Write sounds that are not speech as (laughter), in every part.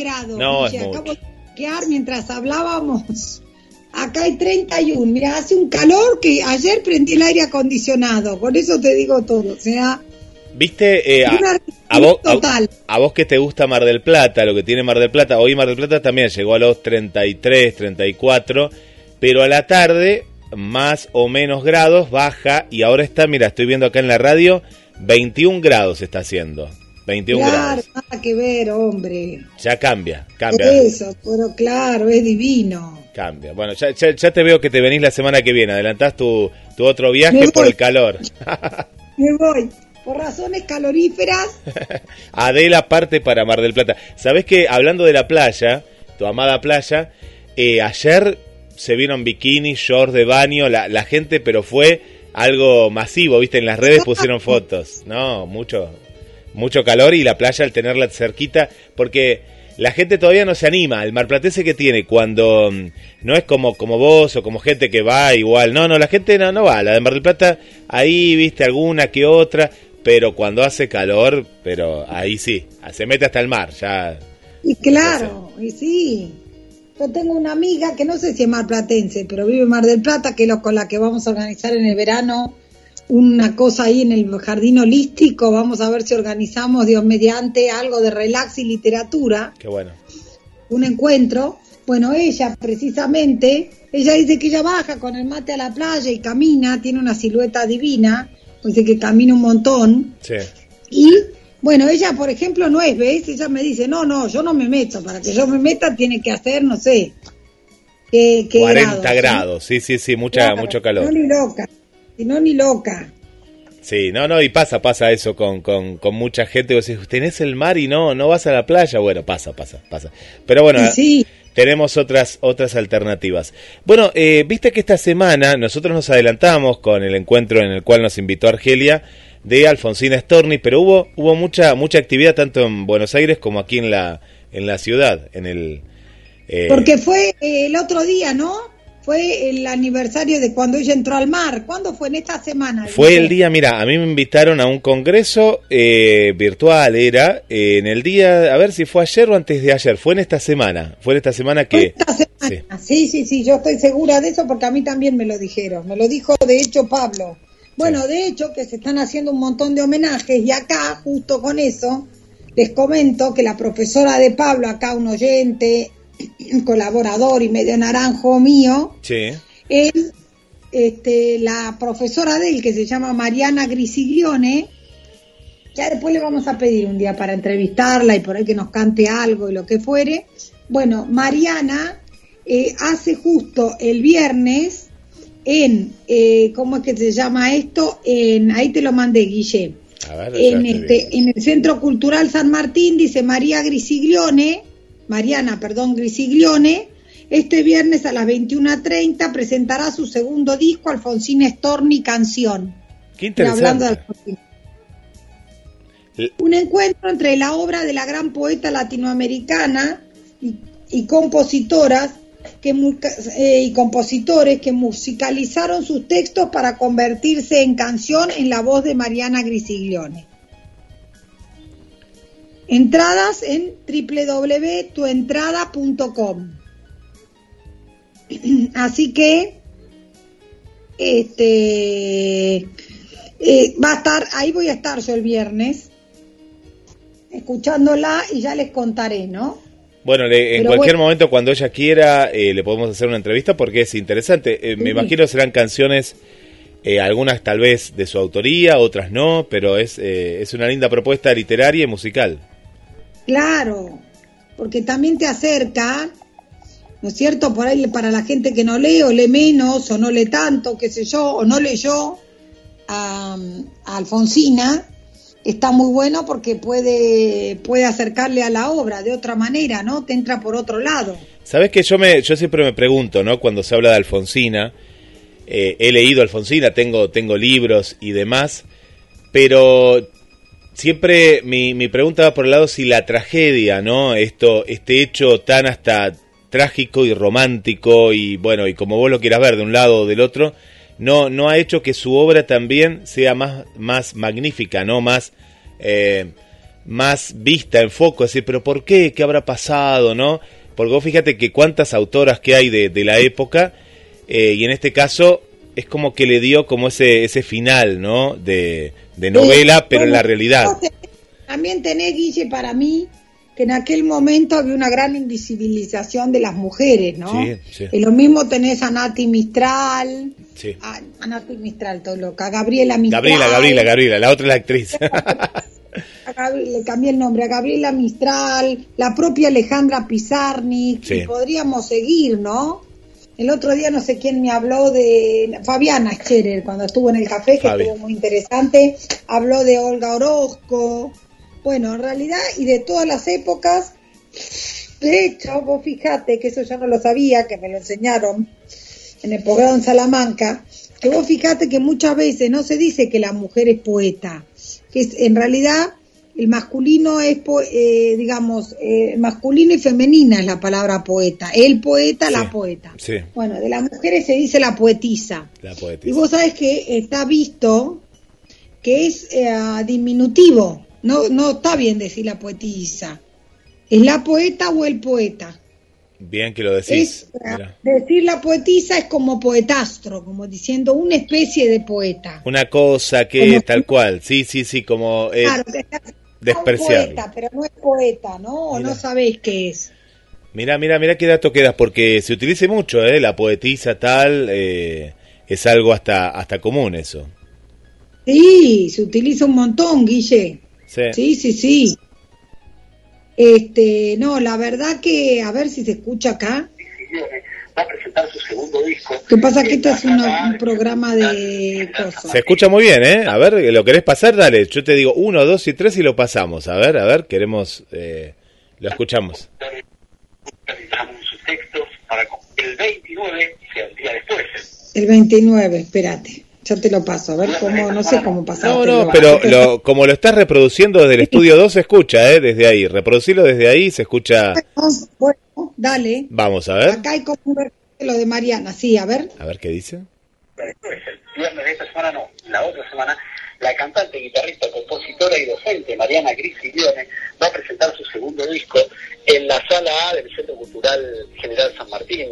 grados. No, es acabo mucho. de mientras hablábamos. Acá hay 31. Mira, hace un calor que ayer prendí el aire acondicionado. Con eso te digo todo. O sea, ¿Viste? eh, a, una a vos, a- total. a vos que te gusta Mar del Plata, lo que tiene Mar del Plata, hoy Mar del Plata también llegó a los 33, 34, pero a la tarde más o menos grados baja y ahora está, mira, estoy viendo acá en la radio, 21 grados está haciendo. 21 Claro, grados. nada que ver, hombre. Ya cambia, cambia. Eso, pero claro, es divino. Cambia. Bueno, ya, ya, ya te veo que te venís la semana que viene. Adelantás tu, tu otro viaje por el calor. (laughs) Me voy. Por razones caloríferas, (laughs) Adela parte para Mar del Plata. Sabes que hablando de la playa, tu amada playa, eh, ayer se vieron bikinis, shorts de baño, la, la gente, pero fue algo masivo, viste, en las redes pusieron fotos, no, mucho, mucho calor y la playa al tenerla cerquita, porque la gente todavía no se anima, el marplatense que tiene cuando mm, no es como, como vos o como gente que va igual, no, no, la gente no, no va, la de Mar del Plata, ahí viste alguna que otra, pero cuando hace calor, pero ahí sí, se mete hasta el mar, ya. Y claro, y sí. Yo tengo una amiga que no sé si es marplatense, pero vive en Mar del Plata, que es lo con la que vamos a organizar en el verano una cosa ahí en el jardín holístico. Vamos a ver si organizamos, Dios mediante, algo de relax y literatura. qué bueno. un encuentro. Bueno, ella precisamente, ella dice que ella baja con el mate a la playa y camina, tiene una silueta divina, dice que camina un montón. Sí. Y bueno, ella, por ejemplo, no es, ¿ves? Ella me dice, no, no, yo no me meto, para que yo me meta tiene que hacer, no sé, qué, qué 40 grados, grados, ¿sí? sí, sí, mucha, Claro, mucho calor. No, ni loca, si no, ni loca. Sí, no, no, y pasa, pasa eso con, con, con mucha gente. Vos decís, tenés el mar y no, no vas a la playa. Bueno, pasa, pasa, pasa. Pero bueno, sí, tenemos otras, otras alternativas. Bueno, eh, viste que esta semana nosotros nos adelantamos con el encuentro en el cual nos invitó Argelia de Alfonsina Storni, pero hubo, hubo mucha, mucha actividad tanto en Buenos Aires como aquí en la, en la ciudad, en el... eh, porque fue eh, el otro día, ¿no? Fue el aniversario de cuando ella entró al mar. ¿Cuándo fue? En esta semana. Fue el día, mira, a mí me invitaron a un congreso eh, virtual, era eh, en el día, a ver si fue ayer o antes de ayer, fue en esta semana, fue en esta semana que... esta semana. Sí. sí, sí, yo estoy segura de eso porque a mí también me lo dijeron. Me lo dijo de hecho Pablo. Bueno, de hecho que se están haciendo un montón de homenajes y acá, justo con eso, les comento que la profesora de Pablo, acá un oyente, colaborador y medio naranjo mío, Sí, es este, la profesora de él que se llama Mariana Grisiglione. Ya después le vamos a pedir un día para entrevistarla y por ahí que nos cante algo y lo que fuere. Bueno, Mariana eh, hace justo el viernes en, eh, ¿cómo es que se llama esto? En, ahí te lo mandé, Guille. ver, En, este, en el Centro Cultural San Martín, dice María Grisiglione, Mariana, perdón, Grisiglione, este viernes a las 21.30 presentará su segundo disco, Alfonsina Storni Canción. Qué Pero hablando de interesante. L- Un encuentro entre la obra de la gran poeta latinoamericana y, y compositoras que, eh, y compositores que musicalizaron sus textos para convertirse en canción en la voz de Mariana Grisiglione. Entradas en www.tuentrada.com. (clears throat) Así que este eh, va a estar, ahí voy a estar yo el viernes, escuchándola y ya les contaré, ¿no? Bueno, le- en Pero cualquier bueno. momento, cuando ella quiera, eh, le podemos hacer una entrevista porque es interesante. Eh, me Sí. imagino serán canciones, algunas tal vez de su autoría, otras no, pero es, eh, es una linda propuesta literaria y musical. Claro, porque también te acerca, ¿no es cierto? Por ahí para la gente que no lee o lee menos o no lee tanto, qué sé yo, o no leyó a, a Alfonsina, está muy bueno porque puede, puede acercarle a la obra de otra manera, ¿no? Te entra por otro lado. Sabes que yo me, yo siempre me pregunto, ¿no? Cuando se habla de Alfonsina, eh, he leído Alfonsina, tengo, tengo libros y demás, pero siempre mi, mi pregunta va por el lado si la tragedia, ¿no? Esto, este hecho tan hasta trágico y romántico y bueno, y como vos lo quieras ver de un lado o del otro, no, no ha hecho que su obra también sea más, más magnífica, ¿no? Más, eh, más vista en foco, decir, pero ¿por qué? ¿Qué habrá pasado? ¿No? Porque vos fíjate que cuántas autoras que hay de, de la época, eh, y en este caso es como que le dio como ese, ese final, ¿no? De, de novela, pero en la realidad. También tenés, Guille, para mí, que en aquel momento había una gran invisibilización de las mujeres, ¿no? Sí, sí. Y lo mismo tenés a Nati Mistral, sí. a, a Nati Mistral, todo loca, a Gabriela Mistral. Gabriela, Gabriela, Gabriela, la otra es la actriz. (laughs) le cambié el nombre a Gabriela Mistral, la propia Alejandra Pizarnik, y podríamos seguir, ¿no? El otro día no sé quién me habló de Fabiana Scherer, cuando estuvo en el café, que estuvo muy interesante, habló de Olga Orozco, bueno, en realidad, y de todas las épocas, de hecho, vos fijate que eso ya no lo sabía, que me lo enseñaron en el posgrado en Salamanca, que vos fijate que muchas veces no se dice que la mujer es poeta, que es, en realidad el masculino es, eh, digamos, eh, masculino y femenina es la palabra poeta. El poeta, Sí, la poeta. sí. Bueno, de las mujeres se dice la poetisa. La poetisa. Y vos sabés que está visto que es eh, diminutivo. No, no está bien decir la poetisa. ¿Es la poeta o el poeta? Bien que lo decís. Es, eh, decir la poetisa es como poetastro, como diciendo una especie de poeta. Una cosa que Como- tal cual, sí, sí, sí, como es Claro, que despreciable. poeta, pero no es poeta, ¿no? Mira. no sabéis qué es. Mira, mira, mira qué dato quedas, porque se utiliza mucho, ¿eh? La poetisa tal, eh, es algo hasta, hasta común eso. Sí, se utiliza un montón, Guille. Sí. Sí, sí, sí. Este, no, la verdad que, a ver si se escucha acá. Va a presentar su segundo disco. Lo que pasa que esto es una- un programa de cosas. Se escucha muy bien, ¿eh? A ver, ¿lo querés pasar? Dale, yo te digo uno, dos y tres y lo pasamos. A ver, a ver, queremos, eh, lo escuchamos. Realizamos sus textos para que el 29 sea el día después. El 29, espérate. Ya te lo paso, a ver cómo, no sé cómo pasar. No, no, pero lo, como lo estás reproduciendo desde el estudio 2 se escucha, ¿eh? Desde ahí, reproducirlo desde ahí se escucha. Bueno, dale. Vamos a ver, Acá hay como lo de Mariana, sí, a ver. a ver qué dice. El viernes de esta semana, no, la otra semana, la cantante, guitarrista, compositora y docente Mariana Grisiglione va a presentar su segundo disco en la sala A del Centro Cultural General San Martín.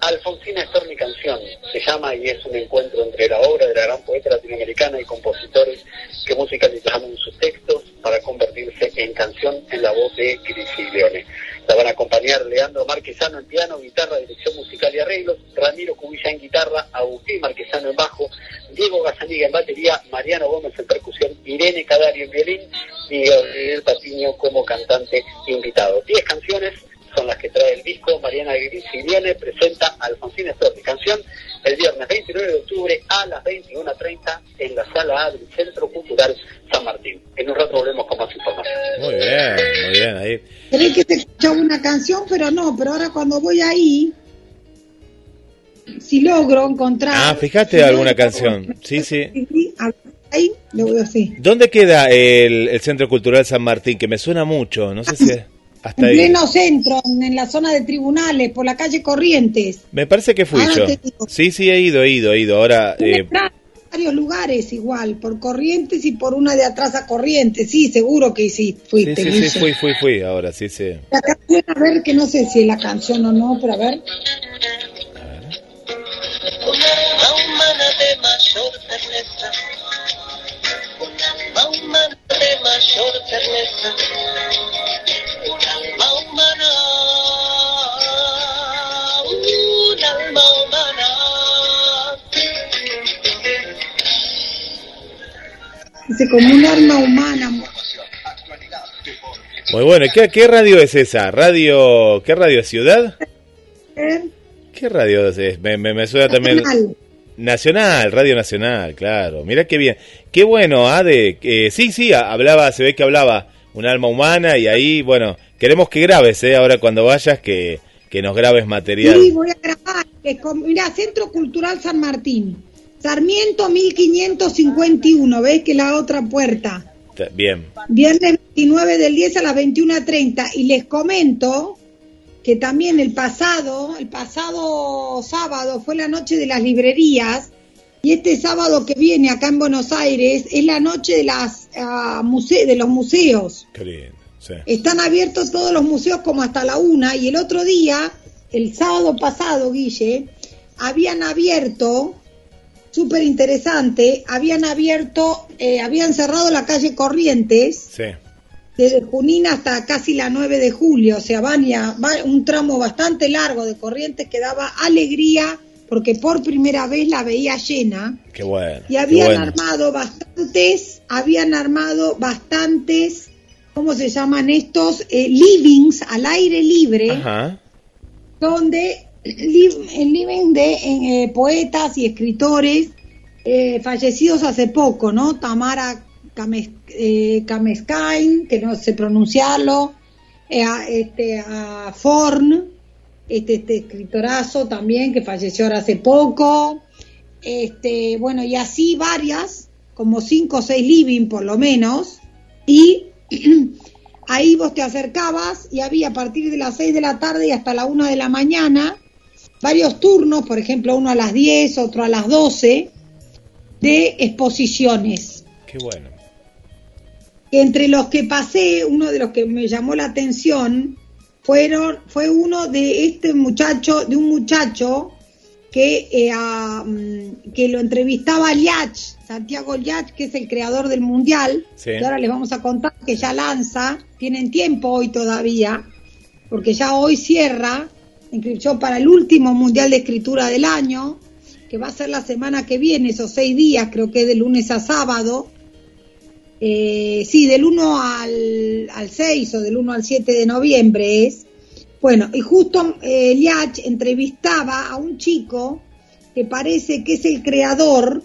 Alfonsina Estor, mi canción, se llama y es un encuentro entre la obra de la gran poeta latinoamericana y compositores que musicalizaron sus textos para convertirse en canción en la voz de Grisiglione. La van a acompañar Leandro Marquesano en piano, guitarra, dirección musical y arreglos, Ramiro Cubilla en guitarra, Agustín Marquesano en bajo, Diego Gazaniga en batería, Mariano Gómez en percusión, Irene Cadario en violín y Gabriel Patiño como cantante invitado. Diez canciones son las que trae el disco. Mariana Grisiglione presenta Alfonsina Storti, canción el viernes 29 de octubre a las 21.30 en la sala A del Centro Cultural San Martín. En un rato volvemos con más información. Muy bien, muy bien, ahí. Creí que te escuchaba una canción, pero no, pero ahora cuando voy ahí, si logro encontrar... Ah, fíjate si alguna logro- canción. Sí, sí. Ahí lo veo así. ¿Dónde queda el, el Centro Cultural San Martín? Que me suena mucho, no sé si hasta En ahí. pleno centro, en, la zona de tribunales, por la calle Corrientes. Me parece que fui Ahora yo. Sí, sí, he ido, he ido, he ido. Ahora, eh, varios lugares igual, por Corrientes y por una de atrás a Corrientes. Sí, seguro que sí, sí, fuiste. sí, sí, Guille. fui, fui, fui. Ahora, sí, sí. La canción, a ver, que no sé si es la canción o no, pero a ver. Un alma humana de mayor terneza, un alma humana de mayor terneza, Dice, como un alma humana. Muy bueno. ¿Qué, qué radio es esa? ¿Radio? ¿Qué radio es? ¿Ciudad? ¿Eh? ¿Qué radio es? Me, me, me suena también. Nacional. Nacional, Radio Nacional, claro. Mira qué bien. Qué bueno, Ade. Eh, sí, sí, hablaba, se ve que hablaba un alma humana y ahí, bueno, queremos que grabes, ¿eh? Ahora cuando vayas, que, que nos grabes material. Sí, voy a grabar. Mirá, Centro Cultural San Martín. Sarmiento 1551, ¿ves que la otra puerta? Ta- Bien. Viernes 29 del 10 a las 21.30. Y les comento que también el pasado, el pasado sábado fue la noche de las librerías Y este sábado que viene acá en Buenos Aires es la noche de, las, ah, muse- de los museos. Qué lindo. Sí. Están abiertos todos los museos como hasta la una y el otro día, el sábado pasado, Guille, habían abierto, súper interesante, habían abierto, eh, habían cerrado la calle Corrientes Sí. desde Junín hasta casi la 9 de julio, o sea, un tramo bastante largo de Corrientes que daba alegría porque por primera vez la veía llena Qué bueno. y habían bueno. armado bastantes, habían armado bastantes, ¿cómo se llaman estos? Eh, livings al aire libre, Ajá. donde el living de eh, poetas y escritores eh, fallecidos hace poco, ¿no? Tamara Kames, eh, Kameskain, que no sé pronunciarlo, eh, a, este, a Forn, este, este escritorazo también que falleció ahora hace poco, este, bueno, y así varias, como cinco o seis living por lo menos, y (clears throat) ahí vos te acercabas y había a partir de las seis de la tarde y hasta la una de la mañana varios turnos, por ejemplo, uno a las 10, otro a las 12, de exposiciones. Qué bueno. Entre los que pasé, uno de los que me llamó la atención fueron, fue uno de este muchacho, de un muchacho que, eh, a, mm, que lo entrevistaba Liach, Santiago Liach, que es el creador del Mundial, Sí. que ahora les vamos a contar que ya lanza, tienen tiempo hoy todavía, porque ya hoy cierra inscripción para el último Mundial de Escritura del año, que va a ser la semana que viene, esos seis días, creo que de lunes a sábado. Eh, sí, del 1 al, al 6 o del 1 al 7 de noviembre es. Bueno, y justo eh, Liach entrevistaba a un chico que parece que es el creador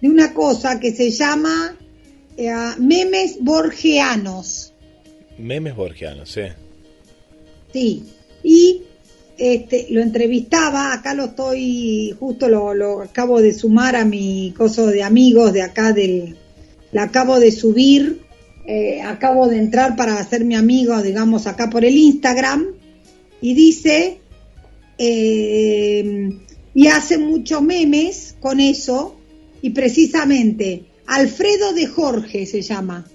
de una cosa que se llama eh, memes borgianos. Memes borgianos, sí. Sí, y este, lo entrevistaba, acá lo estoy, justo lo, lo acabo de sumar a mi coso de amigos de acá del, la acabo de subir, eh, acabo de entrar para ser mi amigo, digamos, acá por el Instagram, y dice, eh, y hace muchos memes con eso, y precisamente, Alfredo de Jorge se llama.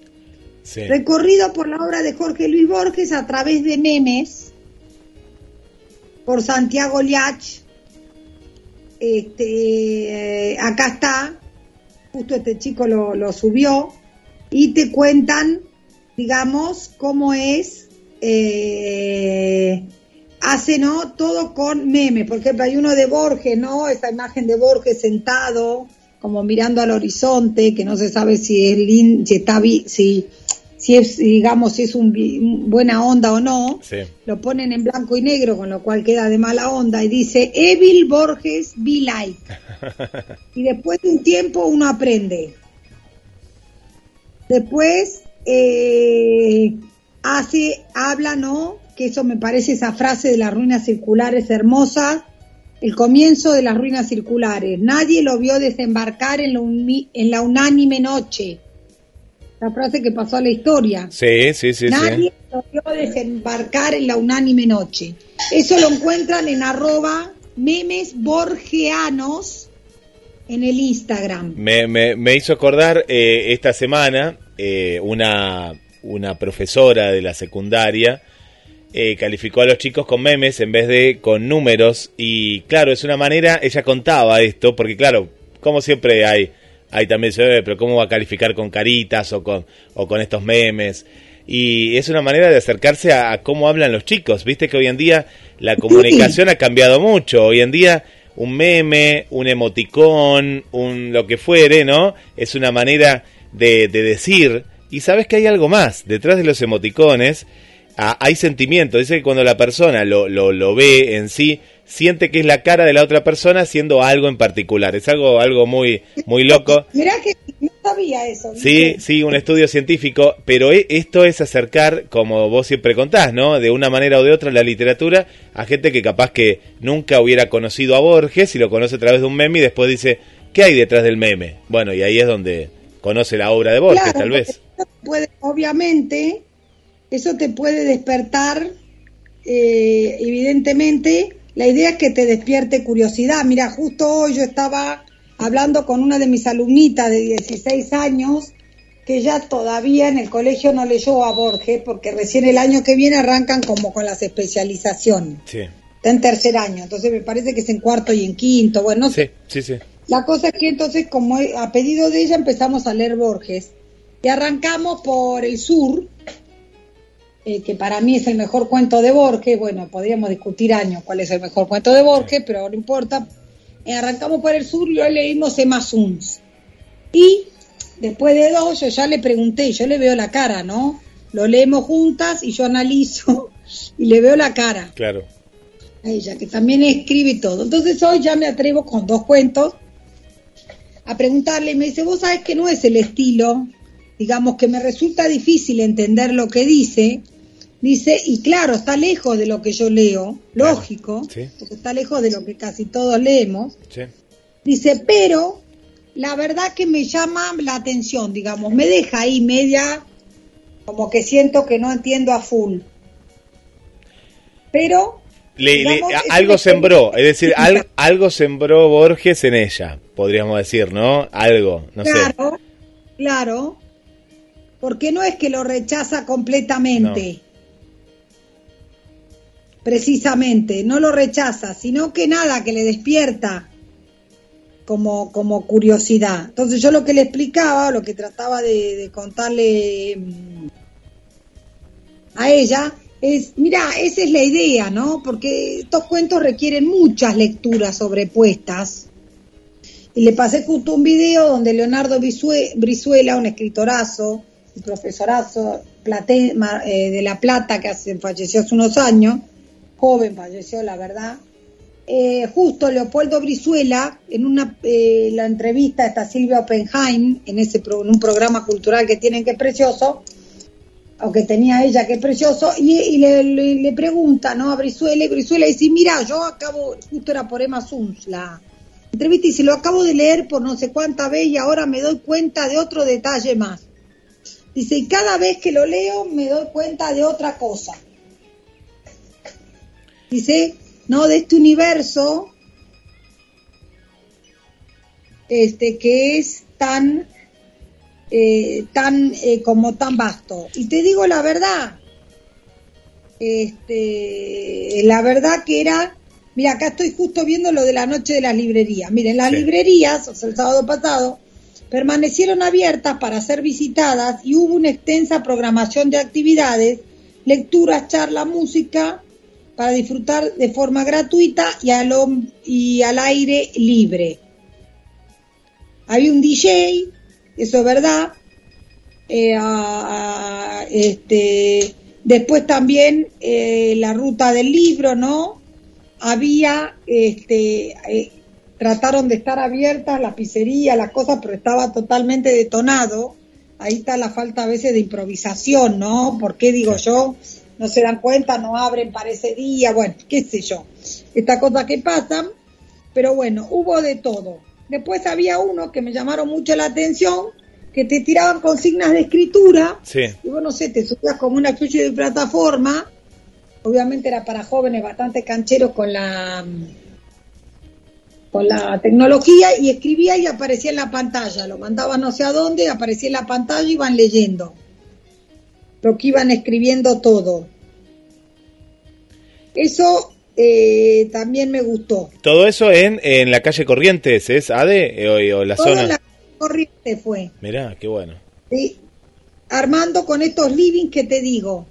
Sí. Recorrido por la obra de Jorge Luis Borges a través de memes por Santiago Liach. Este, eh, acá está, justo este chico lo, subió, y te cuentan, digamos, cómo es, eh, hace, ¿no? Todo con memes. Por ejemplo, hay uno de Borges, ¿no? Esa imagen de Borges sentado, como mirando al horizonte, que no se sabe si es lin, si está si, si es, digamos, si es un, buena onda o no. Sí. Lo ponen en blanco y negro, con lo cual queda de mala onda, y dice Evil Borges be like. (laughs) Y después de un tiempo uno aprende. Después eh, hace, habla, ¿no? Que eso me parece esa frase de las ruinas circulares hermosa, el comienzo de las ruinas circulares. Nadie lo vio desembarcar en la, uni- en la unánime noche. La frase que pasó a la historia. Sí, sí, sí, Nadie sí. lo vio desembarcar en la unánime noche. Eso lo encuentran en arroba memes borgianos en el Instagram. Me, me, me hizo acordar eh, esta semana eh, una, una profesora de la secundaria eh, calificó a los chicos con memes en vez de con números y claro, es una manera, ella contaba esto, porque claro, como siempre hay, hay también, se ve, pero ¿cómo va a calificar con caritas o con, o con estos memes? Y es una manera de acercarse a, a cómo hablan los chicos, viste que hoy en día la comunicación ha cambiado mucho, hoy en día un meme, un emoticón, un lo que fuere, ¿no? Es una manera de, de decir, y sabes que hay algo más, detrás de los emoticones hay sentimiento, dice que cuando la persona lo, lo, lo ve en sí, siente que es la cara de la otra persona haciendo algo en particular, es algo, algo muy, muy loco. (laughs) Mirá que no sabía eso. Sí, ¿viste? sí, un estudio científico, pero e- esto es acercar, como vos siempre contás, ¿no? De una manera o de otra la literatura a gente que capaz que nunca hubiera conocido a Borges y lo conoce a través de un meme y después dice, ¿qué hay detrás del meme? Bueno, y ahí es donde conoce la obra de Borges, Claro, tal vez. puede- obviamente, eso te puede despertar, eh, evidentemente, la idea es que te despierte curiosidad. Mira, justo hoy yo estaba hablando con una de mis alumnitas de 16 años, que ya todavía en el colegio no leyó a Borges, porque recién el año que viene arrancan como con las especializaciones. Sí. Está en tercer año, entonces me parece que es en cuarto y en quinto, bueno, no sé. Sí, sí, sí. La cosa es que entonces, como a pedido de ella, empezamos a leer Borges. Y arrancamos por el sur, eh, que para mí es el mejor cuento de Borges. Bueno, podríamos discutir años cuál es el mejor cuento de Borges, pero no importa. Eh, arrancamos por el sur y hoy leímos Emma Suns. Y después de dos, yo ya le pregunté, yo le veo la cara, ¿no? Lo leemos juntas y yo analizo (laughs) y le veo la cara Claro. a ella, que también escribe todo. Entonces hoy ya me atrevo con dos cuentos a preguntarle y me dice, vos sabés que no es el estilo, digamos que me resulta difícil entender lo que dice. Dice, y claro, está lejos de lo que yo leo, lógico, sí. porque está lejos de lo que casi todos leemos. Sí. Dice, pero la verdad que me llama la atención, digamos, me deja ahí media, como que siento que no entiendo a full. Pero Le- Digamos, algo sembró, es decir, al- algo sembró Borges en ella, podríamos decir, ¿no? Algo, no sé. claro, claro, porque no es que lo rechaza completamente. Precisamente, no lo rechaza, sino que nada, que le despierta como, como curiosidad. Entonces yo lo que le explicaba, lo que trataba de, contarle mm, a ella, es, mira, esa es la idea, ¿no? Porque estos cuentos requieren muchas lecturas sobrepuestas. Y le pasé justo un video donde Leonardo Brizuela, un escritorazo, un profesorazo eh, de La Plata que falleció hace unos años, joven falleció, la verdad. Eh, justo Leopoldo Brizuela, en una eh, la entrevista está Silvia Oppenheim, en, ese pro- en un programa cultural que tienen que es precioso, o que tenía ella que es precioso, y, le- le pregunta ¿no? a Brizuela, y Brizuela dice, mira, yo acabo, justo era por Emma Suns la entrevista, y se lo acabo de leer por no sé cuánta vez y ahora me doy cuenta de otro detalle más. Dice, y cada vez que lo leo me doy cuenta de otra cosa. Dice, no, de este universo este que es tan eh, tan eh, como tan vasto y te digo la verdad este la verdad que era mira acá estoy justo viendo lo de la noche de las librerías miren las Sí. librerías o sea, el sábado pasado permanecieron abiertas para ser visitadas y hubo una extensa programación de actividades lecturas charla música para disfrutar de forma gratuita y al, y al aire libre había un DJ, eso es verdad. Eh, a- a- este, después también eh, la ruta del libro, ¿no? Había, este, eh, trataron de estar abiertas las pizzerías, las cosas, pero estaba totalmente detonado. Ahí está la falta a veces de improvisación, ¿no? ¿Por qué digo yo? No se dan cuenta, no abren para ese día, bueno, qué sé yo. Estas cosas que pasan, pero bueno, hubo de todo. Después había uno que me llamaron mucho la atención, que te tiraban consignas de escritura, Sí. y vos no sé, te subías como una especie de plataforma, obviamente era para jóvenes bastante cancheros con la con la tecnología y escribía y aparecía en la pantalla, lo mandaba no sé a dónde, aparecía en la pantalla y iban leyendo lo que iban escribiendo todo. Eso eh, también me gustó. Todo eso en, en la calle Corrientes, ¿es Ade? Eh, O, o la Todo zona. en la corriente fue. Mirá, qué bueno. ¿sí? armando con estos livings que te digo.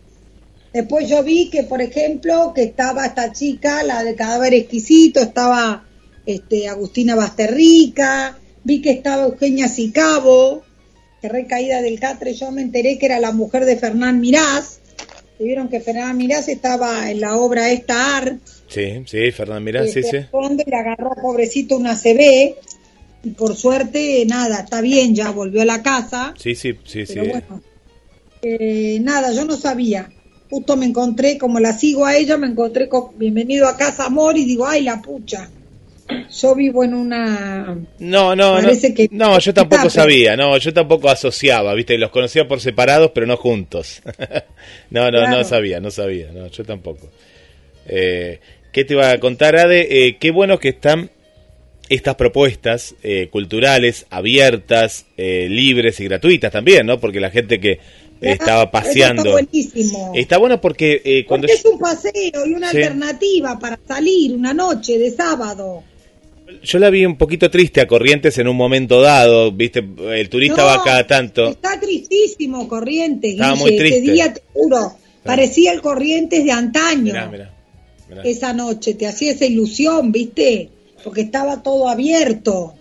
Después yo vi que, por ejemplo, que estaba esta chica, la de cadáver exquisito, estaba este, Agustina Basterrica, vi que estaba Eugenia Sicabo, que recaída del catre, yo me enteré que era la mujer de Fernán Mirás, y vieron que Fernán Mirás estaba en la obra esta AR, Sí, sí, Fernán Mirá, sí, sí. y le agarró pobrecito una CB, y por suerte, nada, está bien, ya volvió a la casa, Sí, sí, sí, sí. pero bueno, eh, nada, yo no sabía. Justo me encontré, como la sigo a ella, me encontré con Bienvenido a Casa Amor y digo, ay, la pucha. Yo vivo en una... No, no, no. Que- No, yo tampoco sabía, no, yo tampoco asociaba, viste, los conocía por separados, pero no juntos. (laughs) no, no, no sabía, no sabía, no, yo tampoco. Eh, ¿Qué te iba a contar, Ade? Eh, qué bueno que están estas propuestas eh, culturales abiertas, eh, libres y gratuitas también, ¿no? Porque la gente que estaba paseando. Está buenísimo. Está bueno porque eh, cuando Porque es un paseo y una Sí. alternativa para salir una noche de sábado. Yo la vi un poquito triste a Corrientes en un momento dado, viste, el turista No, va cada tanto. Está tristísimo Corrientes, Estaba Guille, muy ese triste. día te juro. Parecía el Corrientes de antaño. Mirá, mirá, mirá. Esa noche te hacía esa ilusión, ¿viste? Porque estaba todo abierto.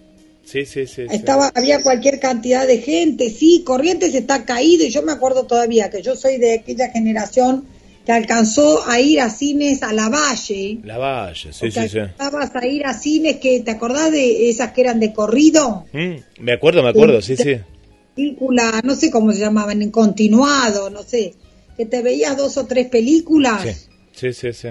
Sí, sí, sí. sí. Estaba, había cualquier cantidad de gente, sí, Corrientes está caído y yo me acuerdo todavía que yo soy de aquella generación que alcanzó a ir a cines a la Valle, La Valle, sí, sí, sí. alcanzabas a ir a cines que, ¿te acordás de esas que eran de corrido? Mm, me acuerdo, me acuerdo, sí, sí. Película, no sé cómo se llamaban, en continuado, no sé, que te veías dos o tres películas. Sí, sí, sí. sí.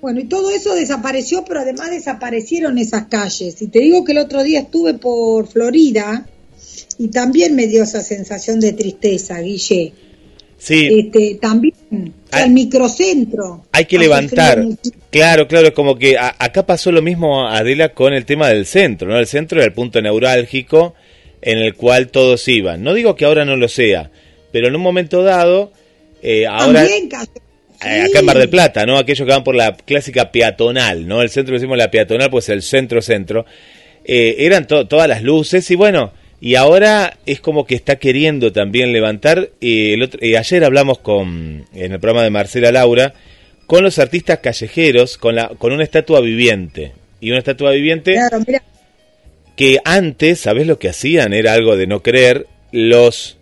Bueno, y todo eso desapareció, pero además desaparecieron esas calles. Y te digo que el otro día estuve por Florida y también me dio esa sensación de tristeza, Guille. Sí, Este, también Ah. el microcentro. hay que levantar. Claro, claro, es como que a- acá pasó lo mismo, Adela, con el tema del centro, ¿no? El centro era el punto neurálgico en el cual todos iban. No digo que ahora no lo sea, pero en un momento dado, eh, ahora... También. Eh, Sí. acá en Mar del Plata, ¿no? Aquellos que van por la clásica peatonal, ¿no? El centro decimos la peatonal, pues el centro-centro. Eh, eran to- todas las luces y bueno, y ahora es como que está queriendo también levantar. eh, el otro- eh, ayer hablamos con, en el programa de Marcela Laura, con los artistas callejeros, con, la, con una estatua viviente. Y una estatua viviente Claro, mira, que antes, ¿sabes lo que hacían? Era algo de no creer, los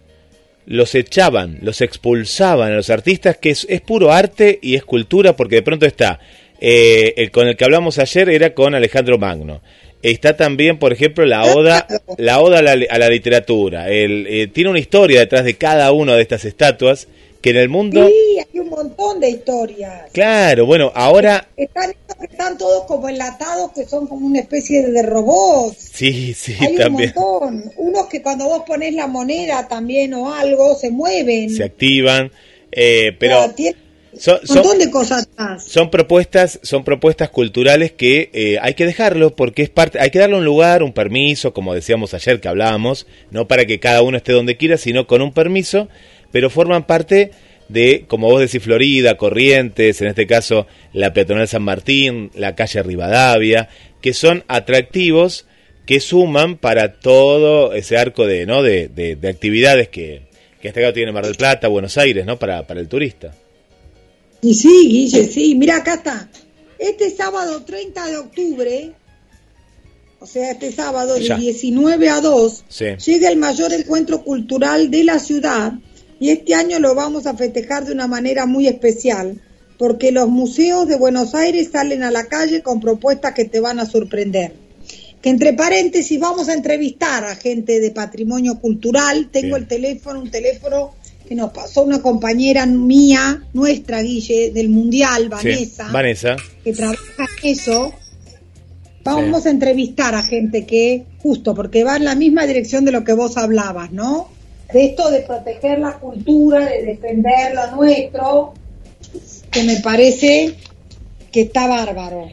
los echaban, los expulsaban a los artistas, que es, es puro arte y es cultura, porque de pronto está, eh, el con el que hablamos ayer era con Alejandro Magno. Está también, por ejemplo, la oda, la oda a la, a la literatura. El, eh, tiene una historia detrás de cada una de estas estatuas que en el mundo... sí, hay un montón de historias. Claro, bueno, ahora... Están, están todos como enlatados, que son como una especie de robots. Sí, sí, Hay también. un montón. Unos que cuando vos pones la moneda también o algo, se mueven. Se activan, eh, pero... Tiene son- un montón de cosas atrás. son propuestas son propuestas culturales que eh, hay que dejarlo porque es parte hay que darle un lugar un permiso como decíamos ayer que hablábamos no para que cada uno esté donde quiera sino con un permiso pero forman parte de como vos decís Florida Corrientes en este caso la peatonal San Martín la calle Rivadavia que son atractivos que suman para todo ese arco de no de, de- de actividades que que este caso tiene Mar del Plata Buenos Aires no para para el turista Y sí, Guille, sí. Mira, acá está. Este sábado 30 de octubre, o sea, este sábado de Ya. 19 a 2, Sí. llega el mayor encuentro cultural de la ciudad y este año lo vamos a festejar de una manera muy especial porque los museos de Buenos Aires salen a la calle con propuestas que te van a sorprender. Que entre paréntesis vamos a entrevistar a gente de patrimonio cultural. Tengo Bien. el teléfono, un teléfono que nos pasó una compañera mía, nuestra Guille, del Mundial, Sí. Vanessa, Vanessa que trabaja en eso. Vamos a entrevistar a gente que, justo porque va en la misma dirección de lo que vos hablabas, ¿no? De esto de proteger la cultura, de defender lo nuestro, que me parece que está bárbaro,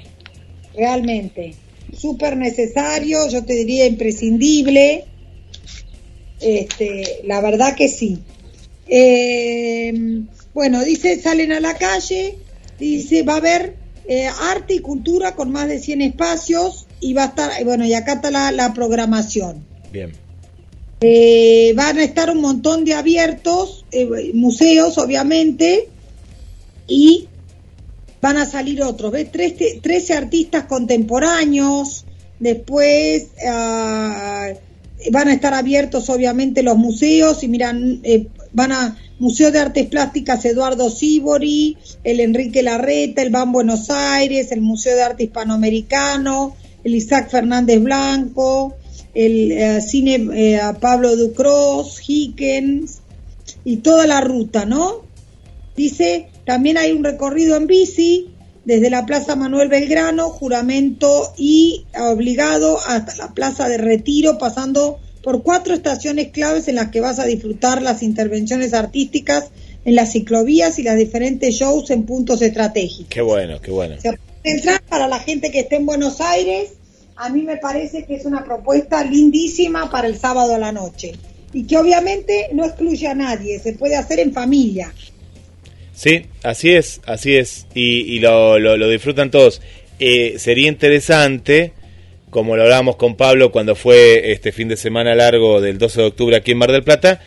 realmente. Súper necesario, yo te diría imprescindible. Este, la verdad que sí. Eh, bueno, dice, salen a la calle, dice, va a haber eh, arte y cultura con más de 100 espacios y va a estar, eh, bueno, y acá está la, la programación. bien Eh, van a estar un montón de abiertos, museos obviamente, y van a salir otros, ¿ves? Trece, 13 artistas contemporáneos, después ah, van a estar abiertos obviamente los museos y miran, eh, van a Museo de Artes Plásticas Eduardo Sibori, el Enrique Larreta, el BAN Buenos Aires, el Museo de Arte Hispanoamericano, el Isaac Fernández Blanco, el eh, cine eh, Pablo Ducros, Hickens y toda la ruta, ¿no? Dice, también hay un recorrido en bici desde la Plaza Manuel Belgrano, juramento y obligado hasta la Plaza de Retiro, pasando por cuatro estaciones claves en las que vas a disfrutar las intervenciones artísticas en las ciclovías y las diferentes shows en puntos estratégicos. Qué bueno, qué bueno. Se puede entrar para la gente que esté en Buenos Aires a mí me parece que es una propuesta lindísima para el sábado a la noche y que obviamente no excluye a nadie, se puede hacer en familia. Sí, así es, así es, y, y lo, lo, lo disfrutan todos. Eh, sería interesante, como lo hablábamos con Pablo cuando fue este fin de semana largo del 12 de octubre aquí en Mar del Plata,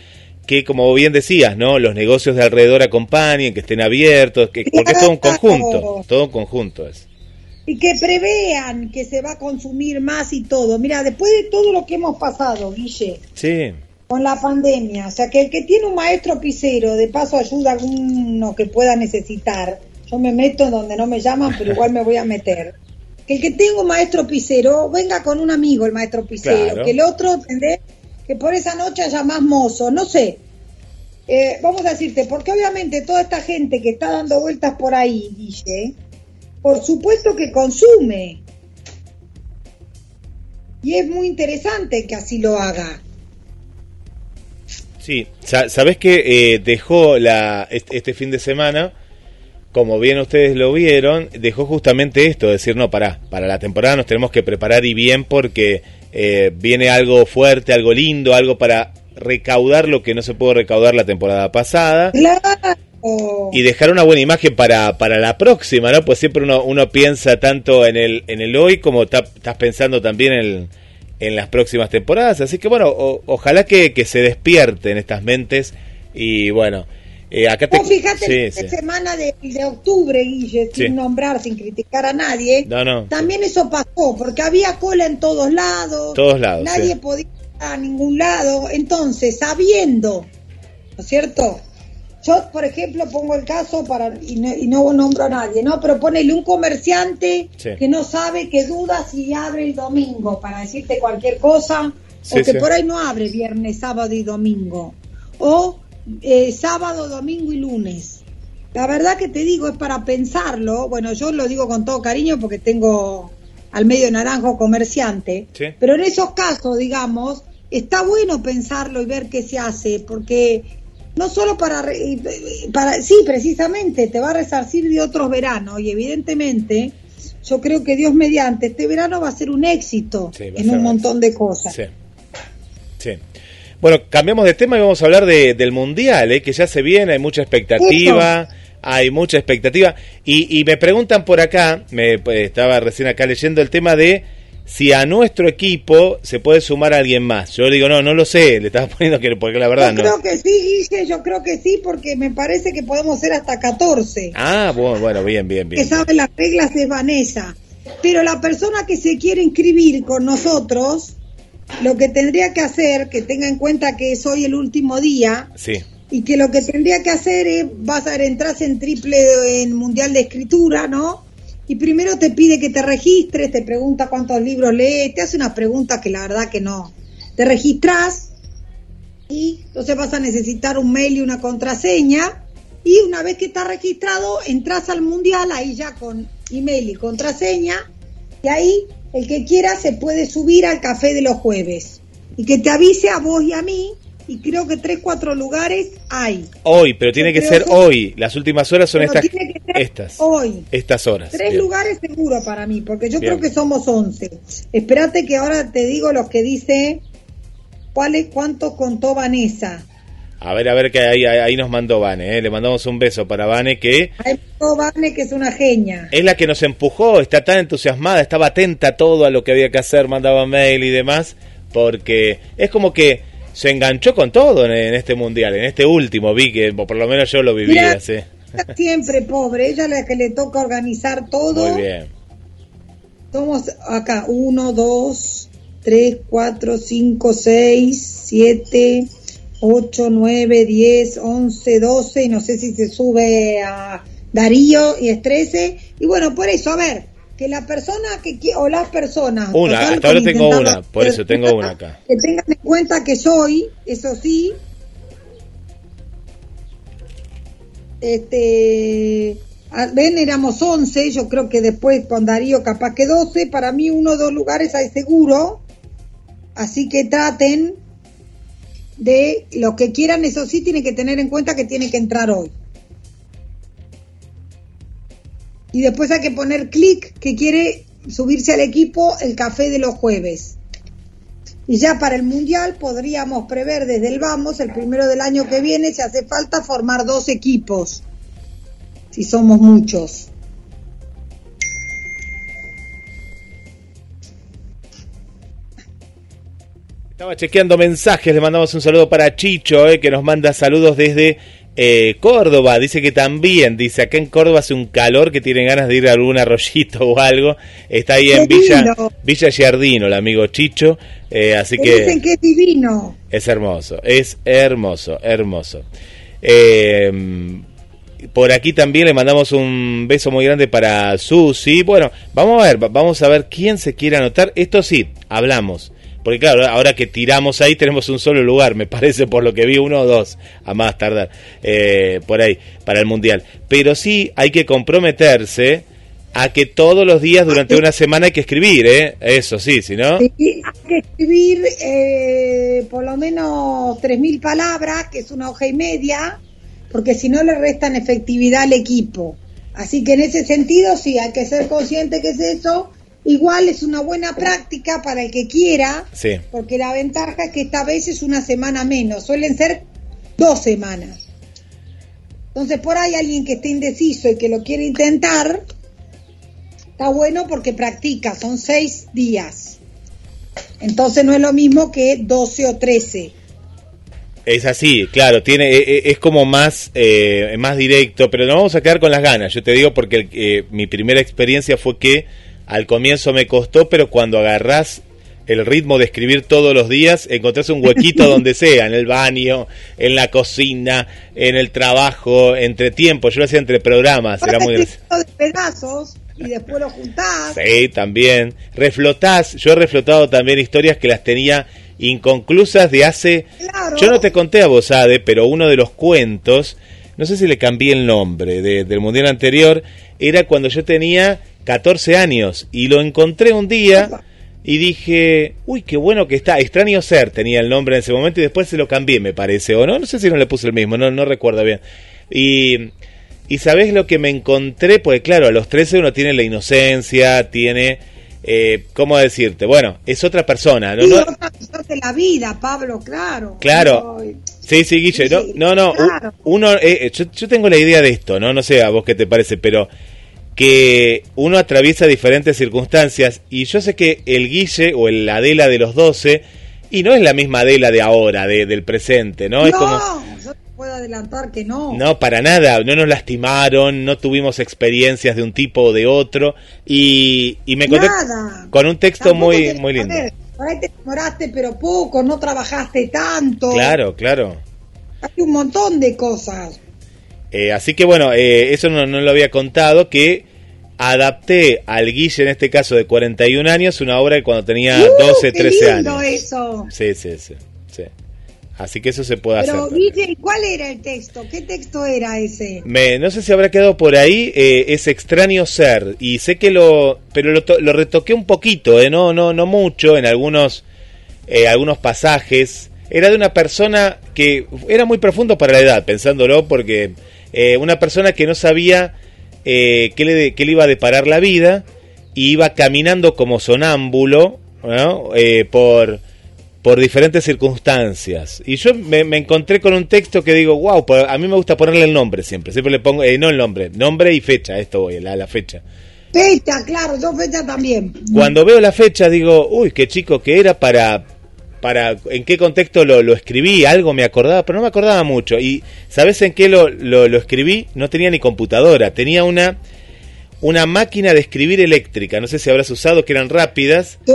que como bien decías, ¿no? Los negocios de alrededor acompañen, que estén abiertos, que, porque es todo un conjunto, todo un conjunto es. Y que prevean que se va a consumir más y todo. Mira, después de todo lo que hemos pasado, Guille, Sí, con la pandemia, o sea, que el que tiene un maestro pisero, de paso ayuda a alguno que pueda necesitar, yo me meto donde no me llaman, pero igual me voy a meter. Que el que tenga un maestro pisero, venga con un amigo el maestro pisero, Claro. que el otro, ¿entendés? Que por esa noche haya más mozo, no sé. Eh, vamos a decirte, porque obviamente toda esta gente que está dando vueltas por ahí, Guille, por supuesto que consume. Y es muy interesante que así lo haga. sí. Sa- Sabés que eh, dejó la, este, este fin de semana, como bien ustedes lo vieron, dejó justamente esto, decir, no, para, para la temporada nos tenemos que preparar y bien porque eh, viene algo fuerte, algo lindo, algo para recaudar lo que no se pudo recaudar la temporada pasada. Claro. y dejar una buena imagen para, para la próxima, ¿no? Pues siempre uno, uno piensa tanto en el, en el hoy como ta- estás pensando también en, en las próximas temporadas. Así que bueno, o- ojalá que, que se despierten estas mentes y bueno, eh, acá te... Vos fíjate, Sí, la sí. semana de, de octubre, Guille, Sí. sin nombrar, sin criticar a nadie, No, no. también eso pasó, porque había cola en todos lados, Todos lados, nadie podía ir a ningún lado, entonces, sabiendo, ¿no es cierto? Yo, por ejemplo, pongo el caso para y no, y no nombro a nadie, ¿no? Pero ponele un comerciante que no sabe, que duda si abre el domingo, para decirte cualquier cosa, Sí, o que sí. por ahí no abre viernes, sábado y domingo, o eh, sábado, domingo y lunes. La verdad que te digo, es para pensarlo, bueno, yo lo digo con todo cariño porque tengo al medio naranjo comerciante, Sí. pero en esos casos, digamos, está bueno pensarlo y ver qué se hace, porque no solo para, re- para sí, precisamente, te va a resarcir de otros veranos y evidentemente yo creo que Dios mediante, este verano va a ser un éxito Sí, en un montón de cosas. Sí. Sí. Bueno, cambiamos de tema y vamos a hablar de, del Mundial, ¿eh? que ya se viene, hay mucha expectativa, hay mucha expectativa. Y, y me preguntan por acá, me pues, estaba recién acá leyendo el tema de si a nuestro equipo se puede sumar alguien más. Yo digo, no, no lo sé, le estaba (laughs) poniendo que, porque la verdad yo no. creo que sí, Guille, yo creo que sí, porque me parece que podemos ser hasta 14. Ah, bueno, bueno, bien, bien, que bien. sabe las reglas es Vanessa. Pero la persona que se quiere inscribir con nosotros, lo que tendría que hacer, que tenga en cuenta que es hoy el último día, Sí, y que lo que tendría que hacer es, vas a ver, entras en triple en Mundial de Escritura, ¿no? Y primero te pide que te registres, te pregunta cuántos libros lees, te hace unas preguntas que la verdad que no. Te registras y entonces vas a necesitar un mail y una contraseña. Y una vez que estás registrado, entras al mundial, ahí ya con email y contraseña. Y ahí el que quiera se puede subir al café de los jueves. Y que te avise a vos y a mí. Y creo que tres, cuatro lugares hay. hoy, pero tiene Yo que ser que- hoy. Las últimas horas son Pero estas, tiene que ser estas, hoy. estas horas. Tres Bien. lugares seguro para mí, porque yo Bien. creo que somos 11. Espérate que ahora te digo los que dice cuáles cuántos contó Vanessa. A ver, a ver, que ahí, ahí, nos mandó Vane, ¿eh? le mandamos un beso para Vane, que Ahí contó Vane, que es una genia. es la que nos empujó, está tan entusiasmada, estaba atenta a todo a lo que había que hacer, mandaba mail y demás, porque es como que se enganchó con todo en, en este mundial, en este último, vi que por lo menos yo lo viví así. Siempre pobre, ella es la que le toca organizar todo. Muy bien. Somos acá, 1, 2, 3, 4, 5, 6, 7, 8, 9, 10, 11, 12, y no sé si se sube a Darío y es 13. Y bueno, por eso, a ver, que la persona que o las personas. Una, hasta ahora tengo una, por eso tengo una acá. (laughs) Que tengan en cuenta que soy, eso sí, este ven éramos 11 yo creo que después con Darío capaz que 12 para mí uno o dos lugares hay seguro así que traten de los que quieran eso sí tienen que tener en cuenta que tiene que entrar hoy y después hay que poner clic que quiere subirse al equipo el café de los jueves. Y ya para el Mundial podríamos prever desde el vamos, el primero del año que viene, si hace falta formar dos equipos, si somos muchos. Estaba chequeando mensajes, le mandamos un saludo para Chicho, eh, que nos manda saludos desde eh, Córdoba. Dice que también, dice, acá en Córdoba hace un calor que tienen ganas de ir a algún arroyito (laughs) o algo. Está ahí en ¡Qué Villa! Villa Giardino, el amigo Chicho. eh, así que dicen que es divino. es hermoso, es hermoso, hermoso. Eh, por aquí también le mandamos un beso muy grande para Susi. Bueno, vamos a ver, va- vamos a ver quién se quiere anotar. Esto sí, hablamos. Porque claro, ahora que tiramos ahí tenemos un solo lugar, me parece, por lo que vi, uno o dos, a más tardar, eh, por ahí, para el Mundial. Pero sí hay que comprometerse a que todos los días durante una semana hay que escribir, ¿eh? Eso sí, si no... Sí, hay que escribir eh, por lo menos 3.000 palabras, que es una hoja y media, porque si no le restan efectividad al equipo. Así que en ese sentido sí, hay que ser consciente que es eso. Igual es una buena práctica para el que quiera, Sí. porque la ventaja es que esta vez es una semana menos, suelen ser dos semanas. Entonces por ahí alguien que esté indeciso y que lo quiere intentar, está bueno porque practica, son seis días. Entonces no es lo mismo que 12 o 13. Es así, claro, tiene, e- e- es como más, eh, más directo, pero nos vamos a quedar con las ganas. Yo te digo porque eh, mi primera experiencia fue que al comienzo me costó, pero cuando agarrás el ritmo de escribir todos los días, encontrás un huequito donde (laughs) sea, en el baño, en la cocina, en el trabajo, entre tiempo. Yo lo hacía entre programas, era muy de pedazos y después lo juntás. Sí, también. Reflotás, yo he reflotado también historias que las tenía inconclusas de hace... Claro. Yo no te conté a vos, Ade, pero uno de los cuentos, no sé si le cambié el nombre de- del mundial anterior, era cuando yo tenía 14 años y lo encontré un día y dije, uy, qué bueno que está. Extraño Ser tenía el nombre en ese momento y después se lo cambié, me parece, o no, no sé si no le puse el mismo, no, no recuerdo bien. Y, y sabés lo que me encontré, porque claro, a los 13 uno tiene la inocencia, tiene, eh, ¿cómo decirte? Bueno, es otra persona, ¿no? Sí, no otra visión de la vida, Pablo, claro. Claro. Pero, Sí, sí, Guille. No, Sí, no, no, claro. uno, eh, eh, yo, yo tengo la idea de esto, ¿no? No sé a vos qué te parece, pero que uno atraviesa diferentes circunstancias y yo sé que el Guille o el Adela de los 12 y no es la misma Adela de ahora, de, del presente, ¿no? No, Es como yo te puedo adelantar que no. no, para nada, no nos lastimaron, no tuvimos experiencias de un tipo o de otro y, y me encontré Nada. con un texto Tampoco muy te- muy a lindo. ver, por ahí te demoraste, pero poco, no trabajaste tanto. Claro, claro. Hay un montón de cosas. Eh, así que bueno, eh, eso no, no lo había contado, que adapté al Guille, en este caso de 41 años, una obra de cuando tenía ¡Uh, 12, qué 13 lindo años. eso! Sí, sí, sí, sí. Así que eso se puede Pero, hacer. Guille, ¿cuál era el texto? ¿Qué texto era ese? Me, no sé si habrá quedado por ahí, eh, es extraño ser, y sé que lo, pero lo, lo retoqué un poquito, eh, no, no, no mucho, en algunos, eh, algunos pasajes. Era de una persona que era muy profundo para la edad, pensándolo, porque eh, una persona que no sabía eh, qué, le, qué le iba a deparar la vida, y iba caminando como sonámbulo, ¿no? Eh, por, por diferentes circunstancias. Y yo me, me encontré con un texto que digo, wow, a mí me gusta ponerle el nombre siempre. Siempre le pongo, eh, no el nombre, nombre y fecha, esto voy, la, la fecha. Fecha, claro, yo fecha también. Cuando veo la fecha digo, uy, qué chico que era para... para ¿En qué contexto lo, lo escribí? Algo me acordaba, pero no me acordaba mucho. ¿Y sabes en qué lo, lo, lo escribí? No tenía ni computadora, tenía una, una máquina de escribir eléctrica. No sé si habrás usado, que eran rápidas. Sí,